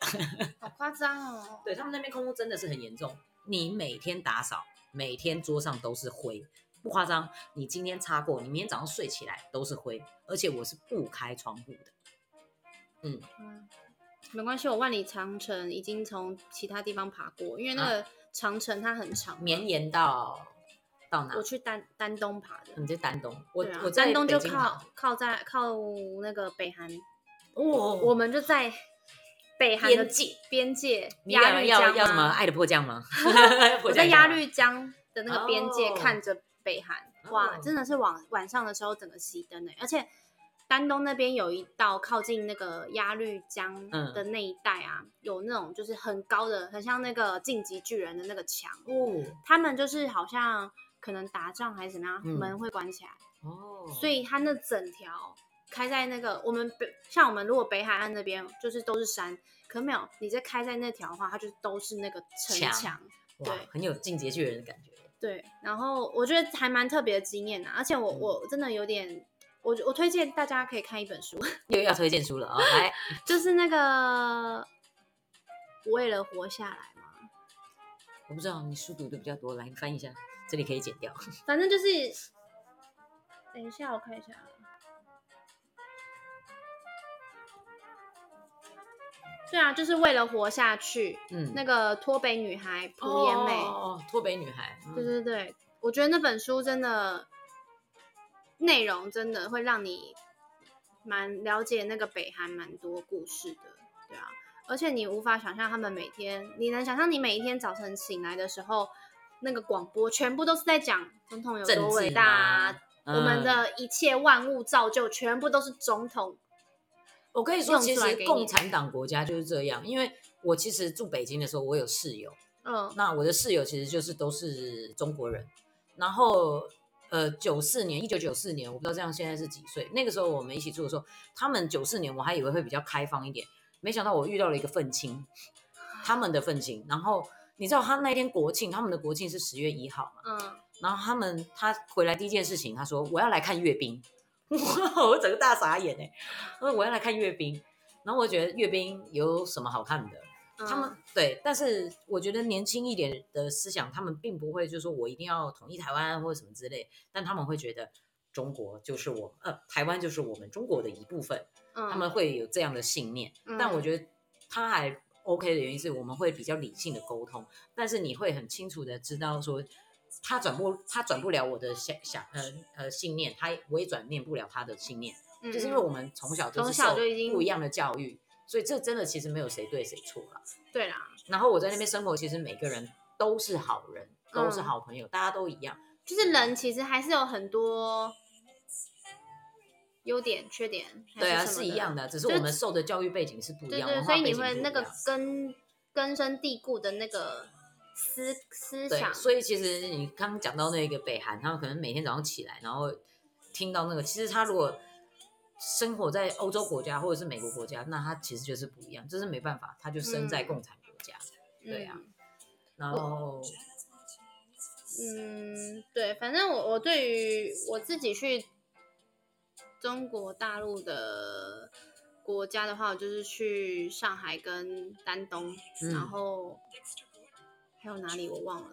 好夸张哦。对他们那边空屋真的是很严重，你每天打扫，每天桌上都是灰，不夸张。你今天擦过，你明天早上睡起来都是灰，而且我是不开窗户的。嗯，嗯，没关系，我万里长城已经从其他地方爬过，因为那啊个长城它很长嘛，绵延到到哪我？去丹丹东爬的。你在丹东，我、啊我在丹东就靠靠在靠那个北韩，哦，我们就在北韩的边界边界鸭绿江要要什么吗爱的迫降吗？我在鸭绿江的那个边界哦看着北韩，哇，哦。真的是晚晚上的时候整个熄灯的，而且丹东那边有一道靠近那个鸭绿江嗯的那一带啊，有那种就是很高的，很像那个晋级巨人的那个墙，哦。他们就是好像可能打仗还是怎么样，嗯。门会关起来，哦，所以它那整条开在那个我们北像我们如果北海岸那边就是都是山，可没有你在开在那条的话，它就都是那个城墙对，很有进阶巨人的感觉。对，然后我觉得还蛮特别的经验啊，而且我嗯。我真的有点，我我推荐大家可以看一本书，<laughs> 又要推荐书了啊、来，<laughs> 就是那个为了活下来嘛，我不知道你书读的比较多，来你翻译一下，这里可以剪掉。<laughs> 反正就是，等一下我看一下，对啊，就是为了活下去，嗯，那个脱北女孩朴妍美，哦，脱北女孩，嗯。对对对，我觉得那本书真的内容真的会让你蛮了解那个北韩蛮多故事的，对啊，而且你无法想象他们每天，你能想象你每一天早晨醒来的时候，那个广播全部都是在讲总统有多伟大啊，我们的一切万物造就全部都是总统。我可以说，其实共产党国家就是这样，因为我其实住北京的时候，我有室友，嗯，那我的室友其实就是都是中国人，然后。呃，九四年，一九九四年，我不知道这样现在是几岁。那个时候我们一起住的时候，他们九四年，我还以为会比较开放一点，没想到我遇到了一个愤青，他们的愤青。然后你知道他那天国庆，他们的国庆是十月一号嘛？嗯。然后他们他回来第一件事情，他说我要来看阅兵，<laughs> 我整个大傻眼哎！我说我要来看阅兵，然后我觉得阅兵有什么好看的？他们对，但是我觉得年轻一点的思想，他们并不会就说我一定要统一台湾或者什么之类，但他们会觉得中国就是我呃台湾就是我们中国的一部分，他们会有这样的信念。但我觉得他还 OK 的原因是我们会比较理性的沟通，但是你会很清楚的知道说他转不他转不了我的想想呃呃信念，他我也转念不了他的信念，就是因为我们从小就是受不一样的教育。所以这真的其实没有谁对谁错了。对啦。然后我在那边生活，其实每个人都是好人，都是好朋友，大家都一样。就是人其实还是有很多优点、缺点。对啊，是一样的，只是我们受的教育背景是不一样。对对，所以你会那个根根深蒂固的那个思思想。所以其实你刚刚讲到那个北韩，他们可能每天早上起来，然后听到那个，其实他如果。生活在欧洲国家或者是美国国家，那他其实就是不一样，这是没办法，他就生在共产国家，对呀。然后，嗯，对，反正我我对于我自己去中国大陆的国家的话，我就是去上海跟丹东，然后还有哪里我忘了。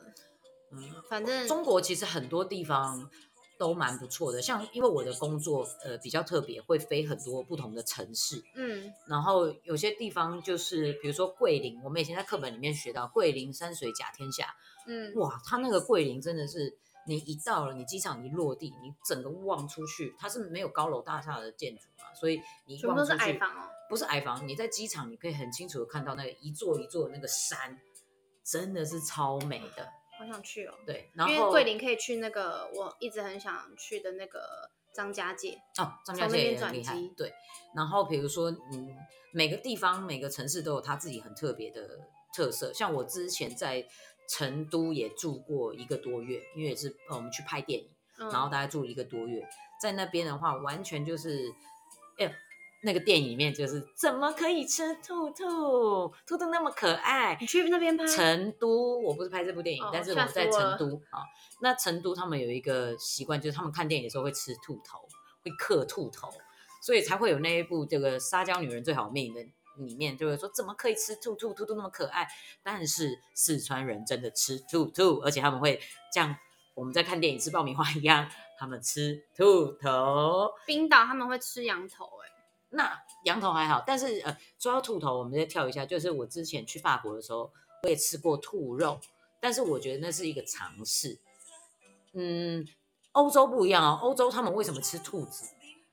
嗯，反正中国其实很多地方。都蛮不错的，像因为我的工作呃比较特别，会飞很多不同的城市，嗯，然后有些地方就是比如说桂林，我们以前在课本里面学到桂林山水甲天下，嗯，哇，它那个桂林真的是你一到了，你机场一落地，你整个望出去，它是没有高楼大厦的建筑嘛，所以你望出去矮房哦，不是矮房，你在机场你可以很清楚的看到那个一座一座那个山，真的是超美的。好想去哦，对，然后因为桂林可以去那个我一直很想去的那个张家界哦，张家界也很厉害，对。然后比如说，嗯，每个地方每个城市都有它自己很特别的特色。像我之前在成都也住过一个多月，因为也是我们去拍电影，然后大概住一个多月，在那边的话，完全就是，哎。那个电影里面就是怎么可以吃兔兔？兔兔那么可爱。你去那边拍？成都，我不是拍这部电影，但是我在成都啊。那成都他们有一个习惯，就是他们看电影的时候会吃兔头，会刻兔头，所以才会有那一部这个撒娇女人最好命的里面就会说怎么可以吃兔兔？兔兔那么可爱。但是四川人真的吃兔兔，而且他们会像我们在看电影吃爆米花一样，他们吃兔头。冰岛他们会吃羊头，哎。那羊头还好，但是呃，说到兔头，我们再跳一下，就是我之前去法国的时候，我也吃过兔肉，但是我觉得那是一个尝试。嗯，欧洲不一样哦，欧洲他们为什么吃兔子？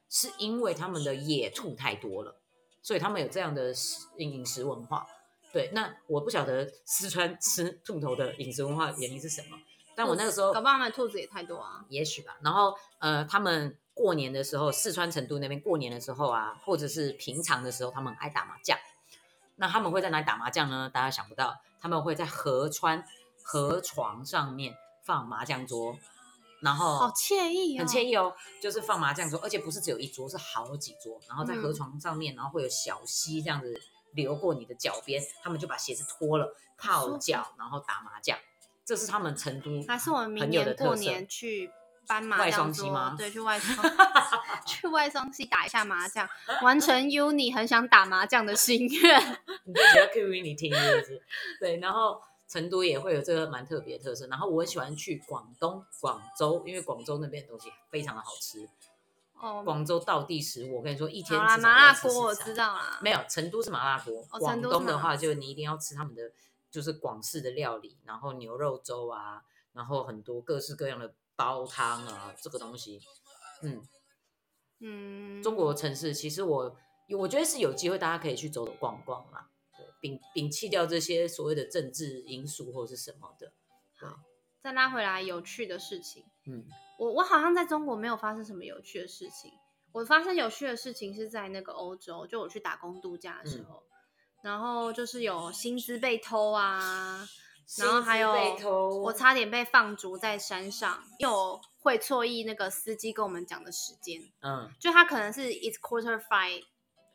是因为他们的野兔太多了，所以他们有这样的饮食文化。对，那我不晓得四川吃兔头的饮食文化原因是什么，但我那个时候，搞不好他们兔子也太多啊，也许吧。然后呃，他们。过年的时候，四川成都那边过年的时候啊，或者是平常的时候，他们爱打麻将。那他们会在哪里打麻将呢？大家想不到，他们会在河川河床上面放麻将桌，然后好惬意，很惬意哦。就是放麻将桌，而且不是只有一桌，是好几桌。然后在河床上面，然后会有小溪这样子流过你的脚边，他们就把鞋子脱了泡脚，然后打麻将。这是他们成都还是我们明年过年去。搬麻将桌，对，去外双去外双溪打一下麻将，完成 Uni 很想打麻将的心愿。<laughs> 你就觉得你听，是不是？对，然后成都也会有这个蛮特别的特色。然后我很喜欢去广东广州，因为广州那边的东西非常的好吃。哦，广州道地食物，我跟你说，一天麻辣锅我知道啦。没有，成都是麻辣锅。广东的话，就你一定要吃他们的，就是广式的料理，然后牛肉粥啊，然后很多各式各样的。煲汤啊，这个东西，嗯，嗯，中国城市其实我我觉得是有机会，大家可以去走走逛逛啦。对，摒摒弃掉这些所谓的政治因素或是什么的。好，再拉回来有趣的事情。嗯，我我好像在中国没有发生什么有趣的事情。我发生有趣的事情是在那个欧洲，就我去打工度假的时候，然后就是有薪资被偷啊。<laughs> 然后还有，我差点被放逐在山上，又会错意那个司机跟我们讲的时间，嗯，就他可能是 it's quarter five，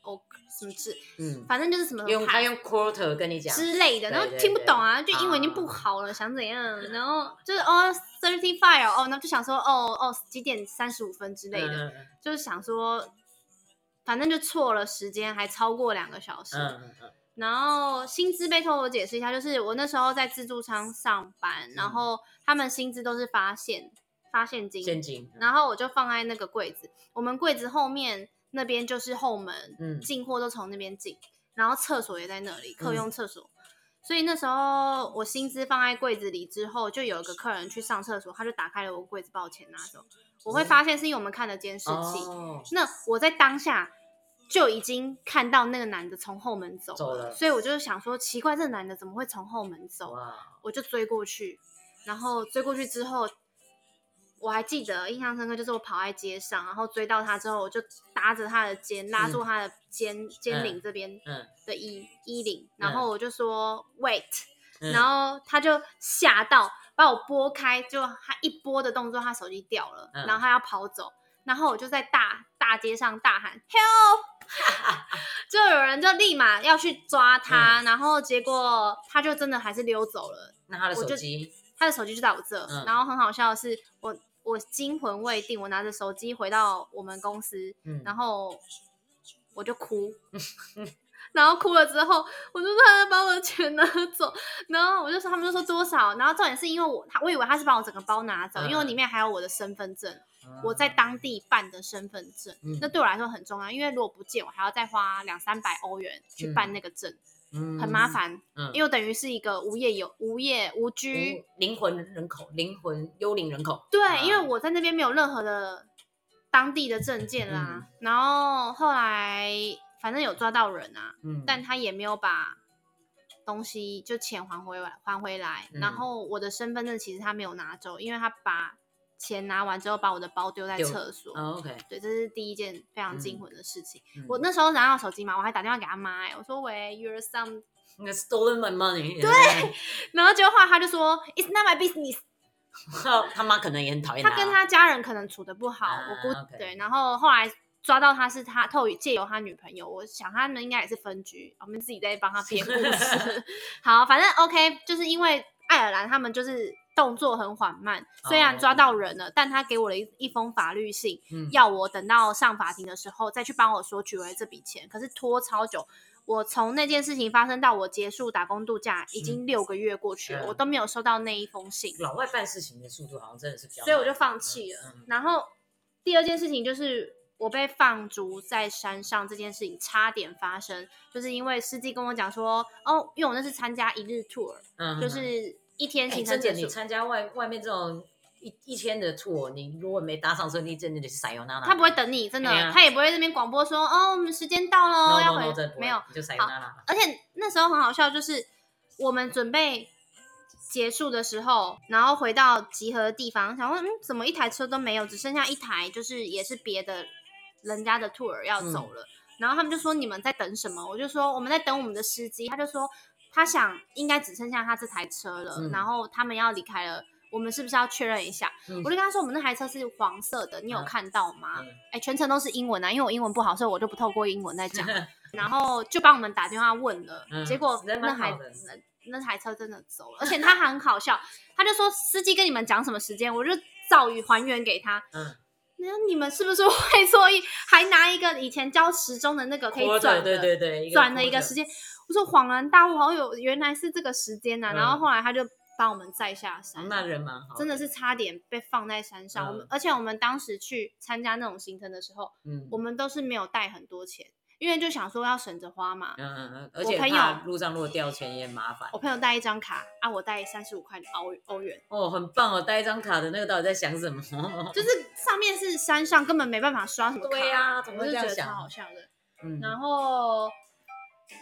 哦，什么字，嗯，反正就是什么用他用 quarter 跟你讲之类的，然后听不懂啊，就英文已经不好了，想怎样？然后就是哦 thirty five，哦，那就想说哦哦几点三十五分之类的，就是想说，反正就错了时间，还超过两个小时。嗯嗯嗯。然后薪资被偷，我解释一下，就是我那时候在自助仓上班，然后他们薪资都是发现发现金，现金，然后我就放在那个柜子，我们柜子后面那边就是后门，嗯，进货都从那边进，然后厕所也在那里，客用厕所，所以那时候我薪资放在柜子里之后，就有一个客人去上厕所，他就打开了我柜子，把我钱拿走，我会发现是因为我们看了监视器，那我在当下。就已经看到那个男的从后门走了，所以我就想说奇怪，这男的怎么会从后门走？我就追过去，然后追过去之后，我还记得印象深刻，就是我跑在街上，然后追到他之后，我就搭着他的肩，拉住他的肩肩领这边的衣衣领，然后我就说 wait，<laughs> 然后他就吓到把我拨开，就他一拨的动作，他手机掉了，然后他要跑走，然后我就在大大街上大喊 help。<laughs> 就有人就立马要去抓他，然后结果他就真的还是溜走了。那他的手机，他的手机就在我这。然后很好笑的是，我我惊魂未定，我拿着手机回到我们公司，然后我就哭，<laughs> 然后哭了之后，我就说他把我的钱拿走，然后我就说他们就说多少，然后重点是因为我他我以为他是把我整个包拿走，因为里面还有我的身份证。我在当地办的身份证，那对我来说很重要，因为如果不见，我还要再花两三百欧元去办那个证，很麻烦。嗯，因为等于是一个无业有无业无居灵魂人口，灵魂幽灵人口。对，因为我在那边没有任何的当地的证件啦。然后后来反正有抓到人啊，但他也没有把东西就钱还回来还回来。然后我的身份证其实他没有拿走，因为他把。钱拿完之后，把我的包丢在厕所。OK，对，这是第一件非常惊魂的事情。我那时候拿到手机嘛，我还打电话给他妈，哎，我说喂，You're some <laughs> stolen my money。对，然后结果后来他就说，It's not my business。<laughs> 他妈可能也很讨厌他，跟他家人可能处的不好，我估对。然后后来抓到他是他透借由他女朋友，我想他们应该也是分居，我们自己在帮他编故 <laughs> 事。好，反正 OK，就是因为爱尔兰他们就是。动作很缓慢，虽然抓到人了，但他给我了一一封法律信，要我等到上法庭的时候再去帮我索取回这笔钱。可是拖超久，我从那件事情发生到我结束打工度假，已经六个月过去了，我都没有收到那一封信。老外办事情的速度好像真的是比较，所以我就放弃了。然后第二件事情就是我被放逐在山上这件事情差点发生，就是因为司机跟我讲说，哦，因为我那是参加一日 tour，就是。一天行程结束，你参加外外面这种一一天的 tour，你如果没搭上车，你真的得是塞油那他不会等你，真的，他也不会这边广播说哦，我们时间到了，要回，没有，就塞油那而且那时候很好笑，就是我们准备结束的时候，然后回到集合的地方，想问嗯，怎么一台车都没有，只剩下一台，就是也是别的人家的 tour 要走了，然后他们就说你们在等什么？我就说我们在等我们的司机，他就说。他想应该只剩下他这台车了，然后他们要离开了，我们是不是要确认一下？我就跟他说，我们那台车是黄色的，你有看到吗？哎，全程都是英文啊，因为我英文不好，所以我就不透过英文在讲。<laughs> 然后就帮我们打电话问了，结果那台那台车真的走了，而且他很好笑，他就说司机跟你们讲什么时间，我就照语还原给他。嗯，那你们是不是会错意？还拿一个以前教时钟的那个可以转的，转的一个时间。我说恍然大悟，好有原来是这个时间呐！然后后来他就帮我们载下山，那人蛮好，真的是差点被放在山上。我们而且我们当时去参加那种行程的时候，嗯，我们都是没有带很多钱，因为就想说要省着花嘛。嗯嗯嗯，而且怕路上如果掉钱也麻烦。我朋友带一张卡啊，我带三十五块欧欧元。哦，很棒哦，带一张卡的那个到底在想什么？就是上面是山上，根本没办法刷什么卡。对呀，怎么会这样想？超好笑的。嗯，然后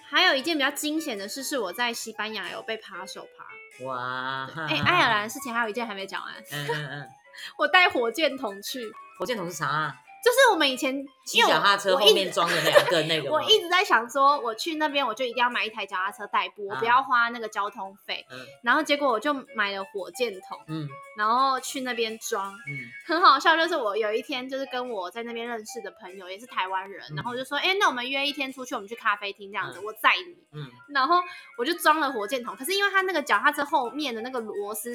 还有一件比较惊险的事，是我在西班牙有被扒手扒。哇！哎，爱尔兰的事情还有一件还没讲完。嗯嗯嗯。<laughs> 我带火箭筒去。火箭筒是啥？就是我们以前骑脚踏车后面装的两个那个，<laughs> 我一直在想说，我去那边我就一定要买一台脚踏车代步，我不要花那个交通费。嗯，然后结果我就买了火箭筒，嗯，然后去那边装，嗯，很好笑，就是我有一天就是跟我在那边认识的朋友也是台湾人，然后就说，哎，那我们约一天出去，我们去咖啡厅这样子，我载你，嗯，然后我就装了火箭筒，可是因为它那个脚踏车后面的那个螺丝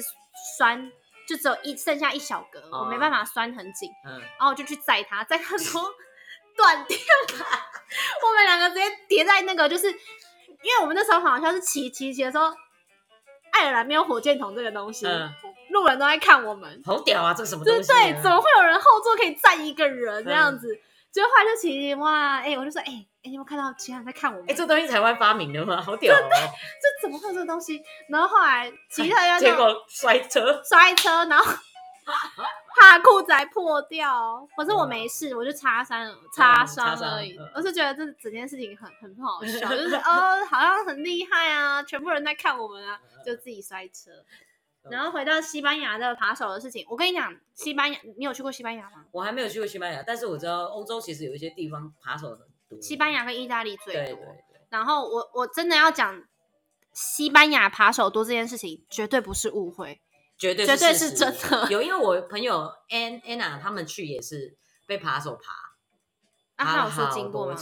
栓。就只有一剩下一小格，我没办法拴很紧，嗯，然后我就去载他，载他说 <laughs> 断掉了，我们两个直接叠在那个，就是因为我们那时候好像是骑骑骑的时候，爱尔兰没有火箭筒这个东西，路人都在看我们，好屌啊，这什么东西？对，怎么会有人后座可以站一个人这样子？就后来就骑哇，哎，我就说，哎。哎，你有看到其他人在看我们？哎，这东西台湾发明的吗？<laughs> 好屌哦！这怎么会有这个东西？然后后来其他要结果摔车，摔车，然后 <laughs> 怕裤子还破掉。可是我没事，我就擦伤擦伤而已。我是觉得这整件事情很很不好笑，就是哦，好像很厉害啊，全部人在看我们啊，就自己摔车。然后回到西班牙的扒手的事情，我跟你讲，西班牙，你有去过西班牙吗？我还没有去过西班牙，但是我知道欧洲其实有一些地方扒手很。西班牙跟意大利最多，对对对然后我我真的要讲西班牙扒手多这件事情，绝对不是误会，绝对绝对是真的。有因为我朋友 An Anna 他们去也是被扒手扒，啊，他有说经过吗？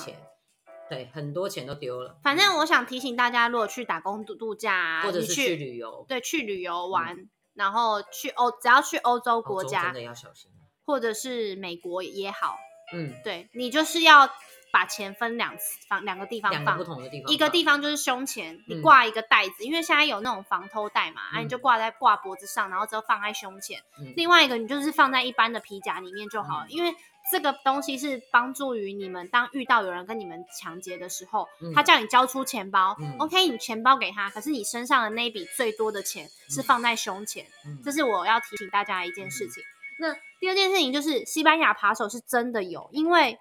对，很多钱都丢了。反正我想提醒大家，如果去打工度度假，或者是去旅游，对，去旅游玩，然后去欧，只要去欧洲国家，真的要小心，或者是美国也好，嗯，对你就是要。把钱分两次放两个地方放，不同的地方。一个地方就是胸前，你挂一个袋子，因为现在有那种防偷袋嘛，啊，你就挂在挂脖子上，然后之后放在胸前。另外一个你就是放在一般的皮夹里面就好了，因为这个东西是帮助于你们当遇到有人跟你们抢劫的时候，他叫你交出钱包，OK，你钱包给他，可是你身上的那一笔最多的钱是放在胸前，这是我要提醒大家的一件事情。那第二件事情就是西班牙扒手是真的有，因为。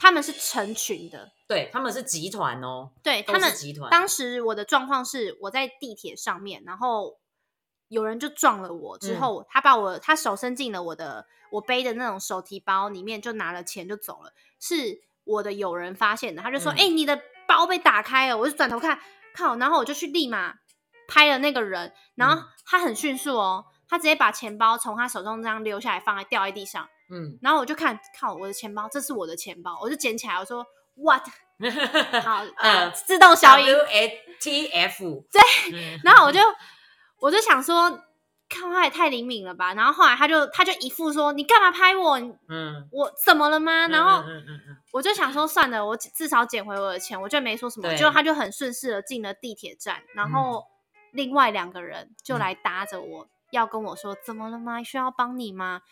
他们是成群的，对，他们是集团哦，对他们集团。当时我的状况是我在地铁上面，然后有人就撞了我，之后他把我他手伸进了我的我背的那种手提包里面，就拿了钱就走了。是我的友人发现的，他就说：“哎，你的包被打开了。”我就转头看，靠，然后我就去立马拍了那个人，然后他很迅速哦，他直接把钱包从他手中这样溜下来，放在掉在地上。嗯，然后我就看，靠我的钱包，这是我的钱包，我就捡起来，我说 <laughs> what，好，呃，自动消音，T F，对，<laughs> 然后我就我就想说，看他也太灵敏了吧，然后后来他就他就一副说，你干嘛拍我？嗯，我怎么了吗？然后我就想说，算了，我至少捡回我的钱，我就没说什么，就他就很顺势的进了地铁站，然后另外两个人就来搭着我要跟我说，怎么了吗？需要帮你吗？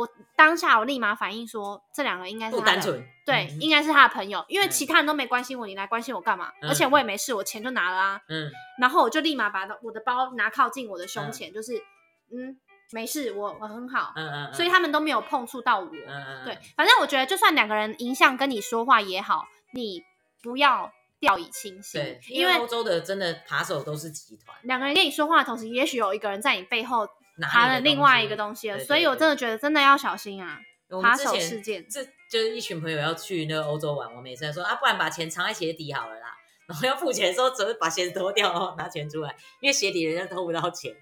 我当下我立马反应说，这两个应该是他的，对，应该是他的朋友，因为其他人都没关心我，你来关心我干嘛？而且我也没事，我钱就拿了啊。嗯，然后我就立马把我的包拿靠近我的胸前，就是嗯，没事，我我很好。嗯嗯，所以他们都没有碰触到我。嗯嗯，对，反正我觉得就算两个人影响跟你说话也好，你不要掉以轻心。对，因为欧洲的真的扒手都是集团，两个人跟你说话的同时，也许有一个人在你背后。拿了另外一个东西了，所以我真的觉得真的要小心啊！扒手事件，这就是一群朋友要去那个欧洲玩，我每次在说啊，不然把钱藏在鞋底好了啦。然后要付钱的时候，只会把鞋子脱掉，然后拿钱出来，因为鞋底人家偷不到钱。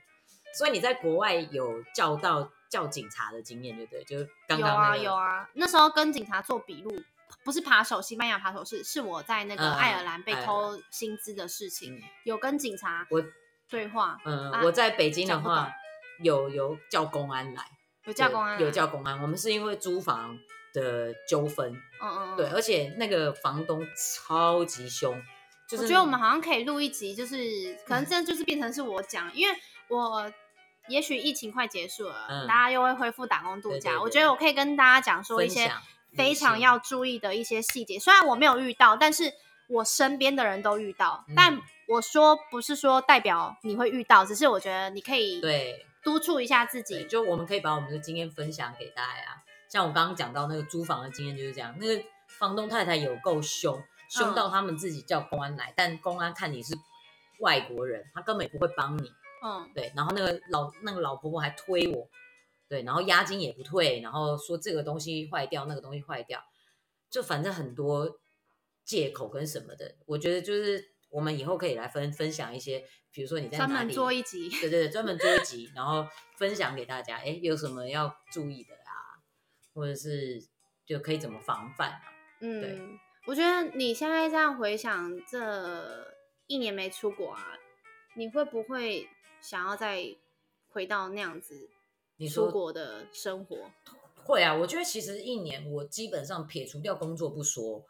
所以你在国外有叫到叫警察的经验，对不对？就刚刚有啊有啊，那时候跟警察做笔录，不是扒手，西班牙扒手是是我在那个爱尔兰被偷薪资的事情，有跟警察我对话。嗯，我在北京的话。有有叫公安来，有叫公安，有叫公安。我们是因为租房的纠纷，嗯嗯，对，而且那个房东超级凶。我觉得我们好像可以录一集，就是可能这就是变成是我讲，因为我也许疫情快结束了，大家又会恢复打工度假，我觉得我可以跟大家讲说一些非常要注意的一些细节。虽然我没有遇到，但是我身边的人都遇到。但我说不是说代表你会遇到，只是我觉得你可以对督促一下自己。就我们可以把我们的经验分享给大家。像我刚刚讲到那个租房的经验就是这样，那个房东太太有够凶，凶到他们自己叫公安来，但公安看你是外国人，他根本不会帮你。嗯，对。然后那个老那个老婆婆还推我。对，然后押金也不退，然后说这个东西坏掉，那个东西坏掉，就反正很多借口跟什么的。我觉得就是我们以后可以来分分享一些，比如说你在专门做一集，对对对，专门做一集，然后分享给大家。哎，有什么要注意的啊？或者是就可以怎么防范啊？嗯，对，我觉得你现在这样回想这一年没出国啊，你会不会想要再回到那样子？你出国的生活会啊，我觉得其实一年我基本上撇除掉工作不说，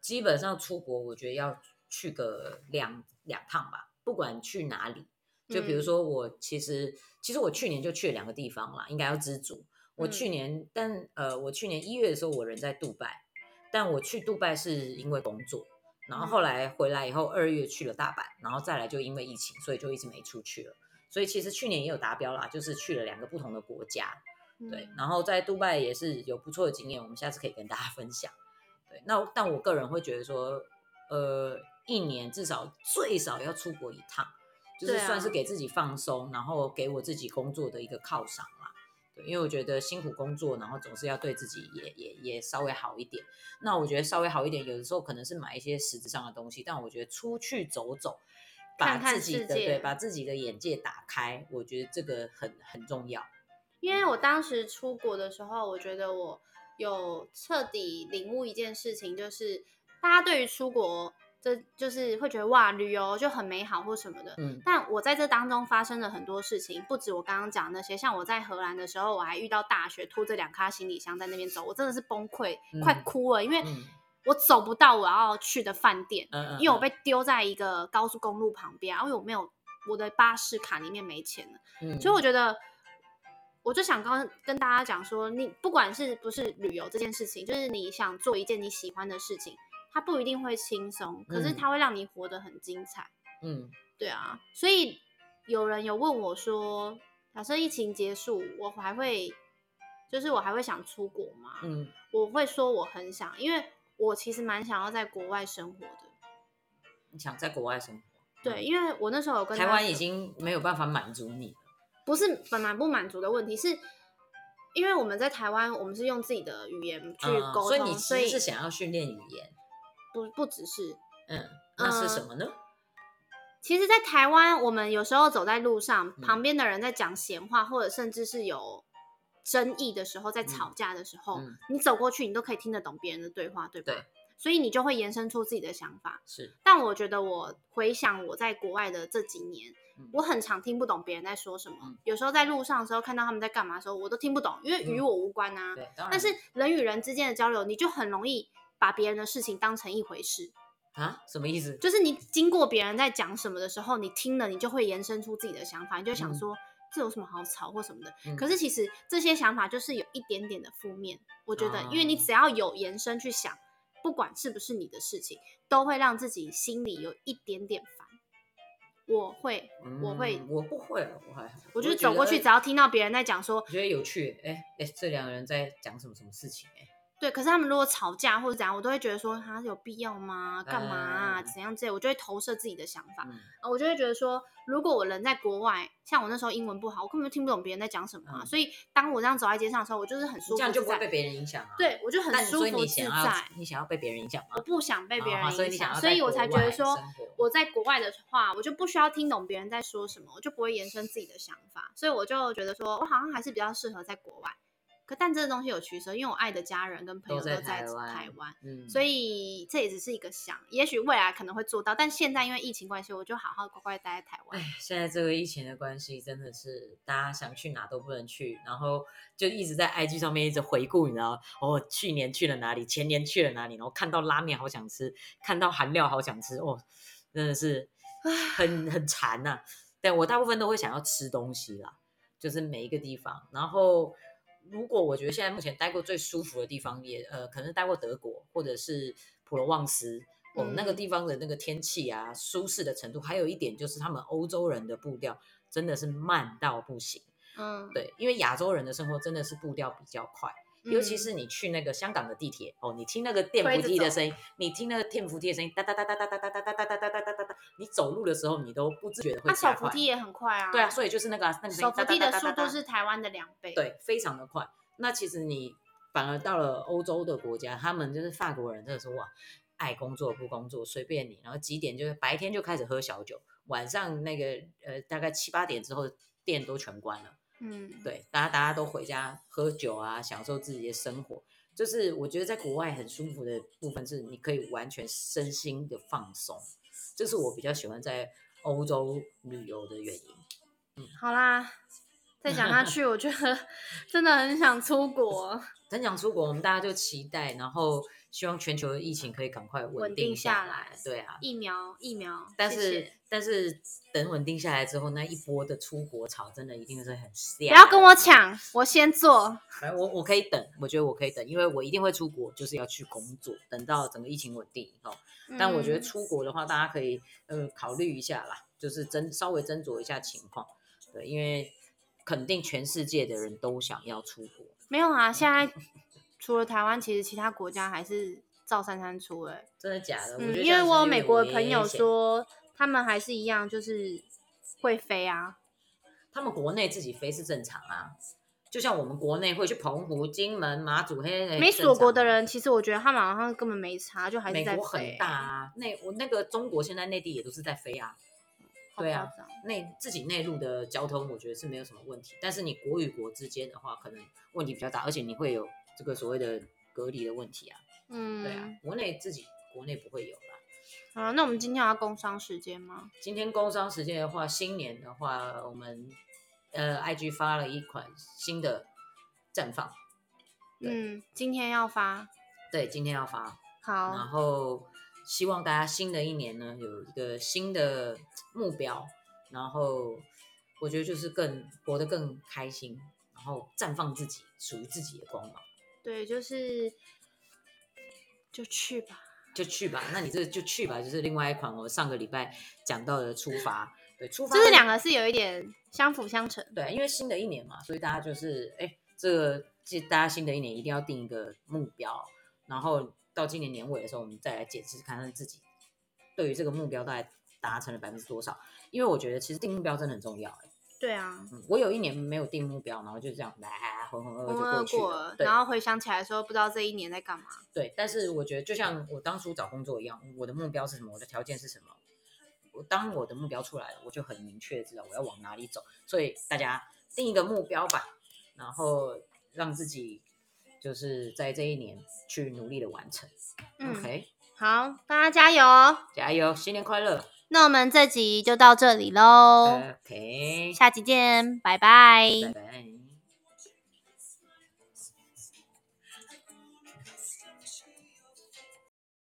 基本上出国我觉得要去个两两趟吧，不管去哪里。就比如说我其实其实我去年就去了两个地方啦，应该要知足。我去年但呃我去年一月的时候我人在杜拜，但我去杜拜是因为工作，然后后来回来以后二月去了大阪，然后再来就因为疫情，所以就一直没出去了。所以其实去年也有达标啦，就是去了两个不同的国家，对，然后在杜拜也是有不错的经验，我们下次可以跟大家分享。对，那但我个人会觉得说，呃，一年至少最少要出国一趟，就是算是给自己放松，然后给我自己工作的一个犒赏啦。对，因为我觉得辛苦工作，然后总是要对自己也也也稍微好一点。那我觉得稍微好一点，有的时候可能是买一些实质上的东西，但我觉得出去走走。把自己的对，把自己的眼界打开，我觉得这个很很重要。因为我当时出国的时候，我觉得我有彻底领悟一件事情，就是大家对于出国，这就是会觉得哇，旅游就很美好或什么的。嗯。但我在这当中发生了很多事情，不止我刚刚讲那些。像我在荷兰的时候，我还遇到大雪，拖着两卡行李箱在那边走，我真的是崩溃，快哭了，因为。我走不到我要去的饭店，因为我被丢在一个高速公路旁边，因为我没有我的巴士卡里面没钱了，所以我觉得，我就想刚跟大家讲说，你不管是不是旅游这件事情，就是你想做一件你喜欢的事情，它不一定会轻松，可是它会让你活得很精彩。嗯，对啊，所以有人有问我说，假设疫情结束，我还会，就是我还会想出国吗？嗯，我会说我很想，因为。我其实蛮想要在国外生活的。你想在国外生活？对，因为我那时候有跟台湾已经没有办法满足你了。不是本来不满足的问题，是因为我们在台湾，我们是用自己的语言去沟通，所以你其实是想要训练语言。不，不只是。嗯，那是什么呢？其实，在台湾，我们有时候走在路上，旁边的人在讲闲话，或者甚至是有。争议的时候，在吵架的时候，你走过去，你都可以听得懂别人的对话，对吧？对。所以你就会延伸出自己的想法。是。但我觉得，我回想我在国外的这几年，我很常听不懂别人在说什么。有时候在路上的时候，看到他们在干嘛的时候，我都听不懂，因为与我无关啊。对。但是人与人之间的交流，你就很容易把别人的事情当成一回事。啊？什么意思？就是你经过别人在讲什么的时候，你听了，你就会延伸出自己的想法，你就想说。这有什么好吵或什么的？可是其实这些想法就是有一点点的负面。我觉得，因为你只要有延伸去想，不管是不是你的事情，都会让自己心里有一点点烦。我会，我会，我不会，我还我就走过去，只要听到别人在讲说，觉得有趣，哎哎，这两个人在讲什么什么事情？哎。对，可是他们如果吵架或者怎样，我都会觉得说，他有必要吗？干嘛啊？怎样这样？我就会投射自己的想法，我就会觉得说，如果我人在国外，像我那时候英文不好，我根本就听不懂别人在讲什么啊。所以当我这样走在街上的时候，我就是很舒服，这样就不会被别人影响啊。对，我就很舒服自在。你想要被别人影响吗？我不想被别人影响，所以我才觉得说，我在国外的话，我就不需要听懂别人在说什么，我就不会延伸自己的想法，所以我就觉得说我好像还是比较适合在国外。但这个东西有取舍，因为我爱的家人跟朋友都在台湾，嗯，所以这也只是一个想，也许未来可能会做到，但现在因为疫情关系，我就好好乖乖待在台湾。哎，现在这个疫情的关系，真的是大家想去哪都不能去，然后就一直在 IG 上面一直回顾，你知道，哦，去年去了哪里，前年去了哪里，然后看到拉面好想吃，看到韩料好想吃，哦，真的是很很馋呐。但我大部分都会想要吃东西啦，就是每一个地方，然后。如果我觉得现在目前待过最舒服的地方，也呃，可能待过德国或者是普罗旺斯，哦，那个地方的那个天气啊，舒适的程度，还有一点就是他们欧洲人的步调真的是慢到不行。嗯，对，因为亚洲人的生活真的是步调比较快。尤其是你去那个香港的地铁哦，你听那个电扶梯的声音，你听那个电扶梯的声音，哒哒哒哒哒哒哒哒哒哒哒哒，你走路的时候你都不自觉的会那手扶梯也很快啊。对啊，所以就是那个那个手扶梯的速度是台湾的两倍。对，非常的快。那其实你反而到了欧洲的国家，他们就是法国人，真的是哇，爱工作不工作随便你，然后几点就是白天就开始喝小酒，晚上那个呃大概七八点之后店都全关了。嗯，对，大家大家都回家喝酒啊，享受自己的生活。就是我觉得在国外很舒服的部分是，你可以完全身心的放松，这是我比较喜欢在欧洲旅游的原因。嗯，好啦，再讲下去，我觉得 <laughs> 真的很想出国。<laughs> 很想出国，我们大家就期待，然后。希望全球的疫情可以赶快稳定下来。对啊，疫苗疫苗。但是但是等稳定下来之后，那一波的出国潮真的一定是很不要跟我抢，我先做。我我可以等，我觉得我可以等，因为我一定会出国，就是要去工作。等到整个疫情稳定以后，但我觉得出国的话，大家可以呃考虑一下啦，就是斟稍微斟酌一下情况。对，因为肯定全世界的人都想要出国。没有啊，现在。除了台湾，其实其他国家还是照三三出哎，真的假的？嗯，因为我有美国的朋友说，他们还是一样，就是会飞啊。他们国内自己飞是正常啊，就像我们国内会去澎湖、金门、马祖，嘿，没锁国的人，其实我觉得他们好像根本没差，就还是在飞。美国很大啊，内我那个中国现在内地也都是在飞啊。对啊，内自己内陆的交通，我觉得是没有什么问题。但是你国与国之间的话，可能问题比较大，而且你会有。这个所谓的隔离的问题啊，嗯，对啊，国内自己国内不会有啦。啊，那我们今天要工商时间吗？今天工商时间的话，新年的话，我们呃，IG 发了一款新的绽放。嗯，今天要发。对，今天要发。好。然后希望大家新的一年呢，有一个新的目标，然后我觉得就是更活得更开心。然后绽放自己属于自己的光芒。对，就是就去吧，就去吧。那你这就去吧，就是另外一款我上个礼拜讲到的出发。对，出发，就是两个是有一点相辅相成。对，因为新的一年嘛，所以大家就是哎，这个大家新的一年一定要定一个目标，然后到今年年尾的时候，我们再来检视看看自己对于这个目标大概达成了百分之多少。因为我觉得其实定目标真的很重要。哎。对啊，我有一年没有定目标，然后就这样来浑浑噩噩就过去了。然后回想起来说，不知道这一年在干嘛。对，但是我觉得就像我当初找工作一样，我的目标是什么？我的条件是什么？我当我的目标出来了，我就很明确知道我要往哪里走。所以大家定一个目标吧，然后让自己就是在这一年去努力的完成。OK，好，大家加油，加油，新年快乐。那我们这集就到这里喽，OK，下集见，拜拜。拜拜。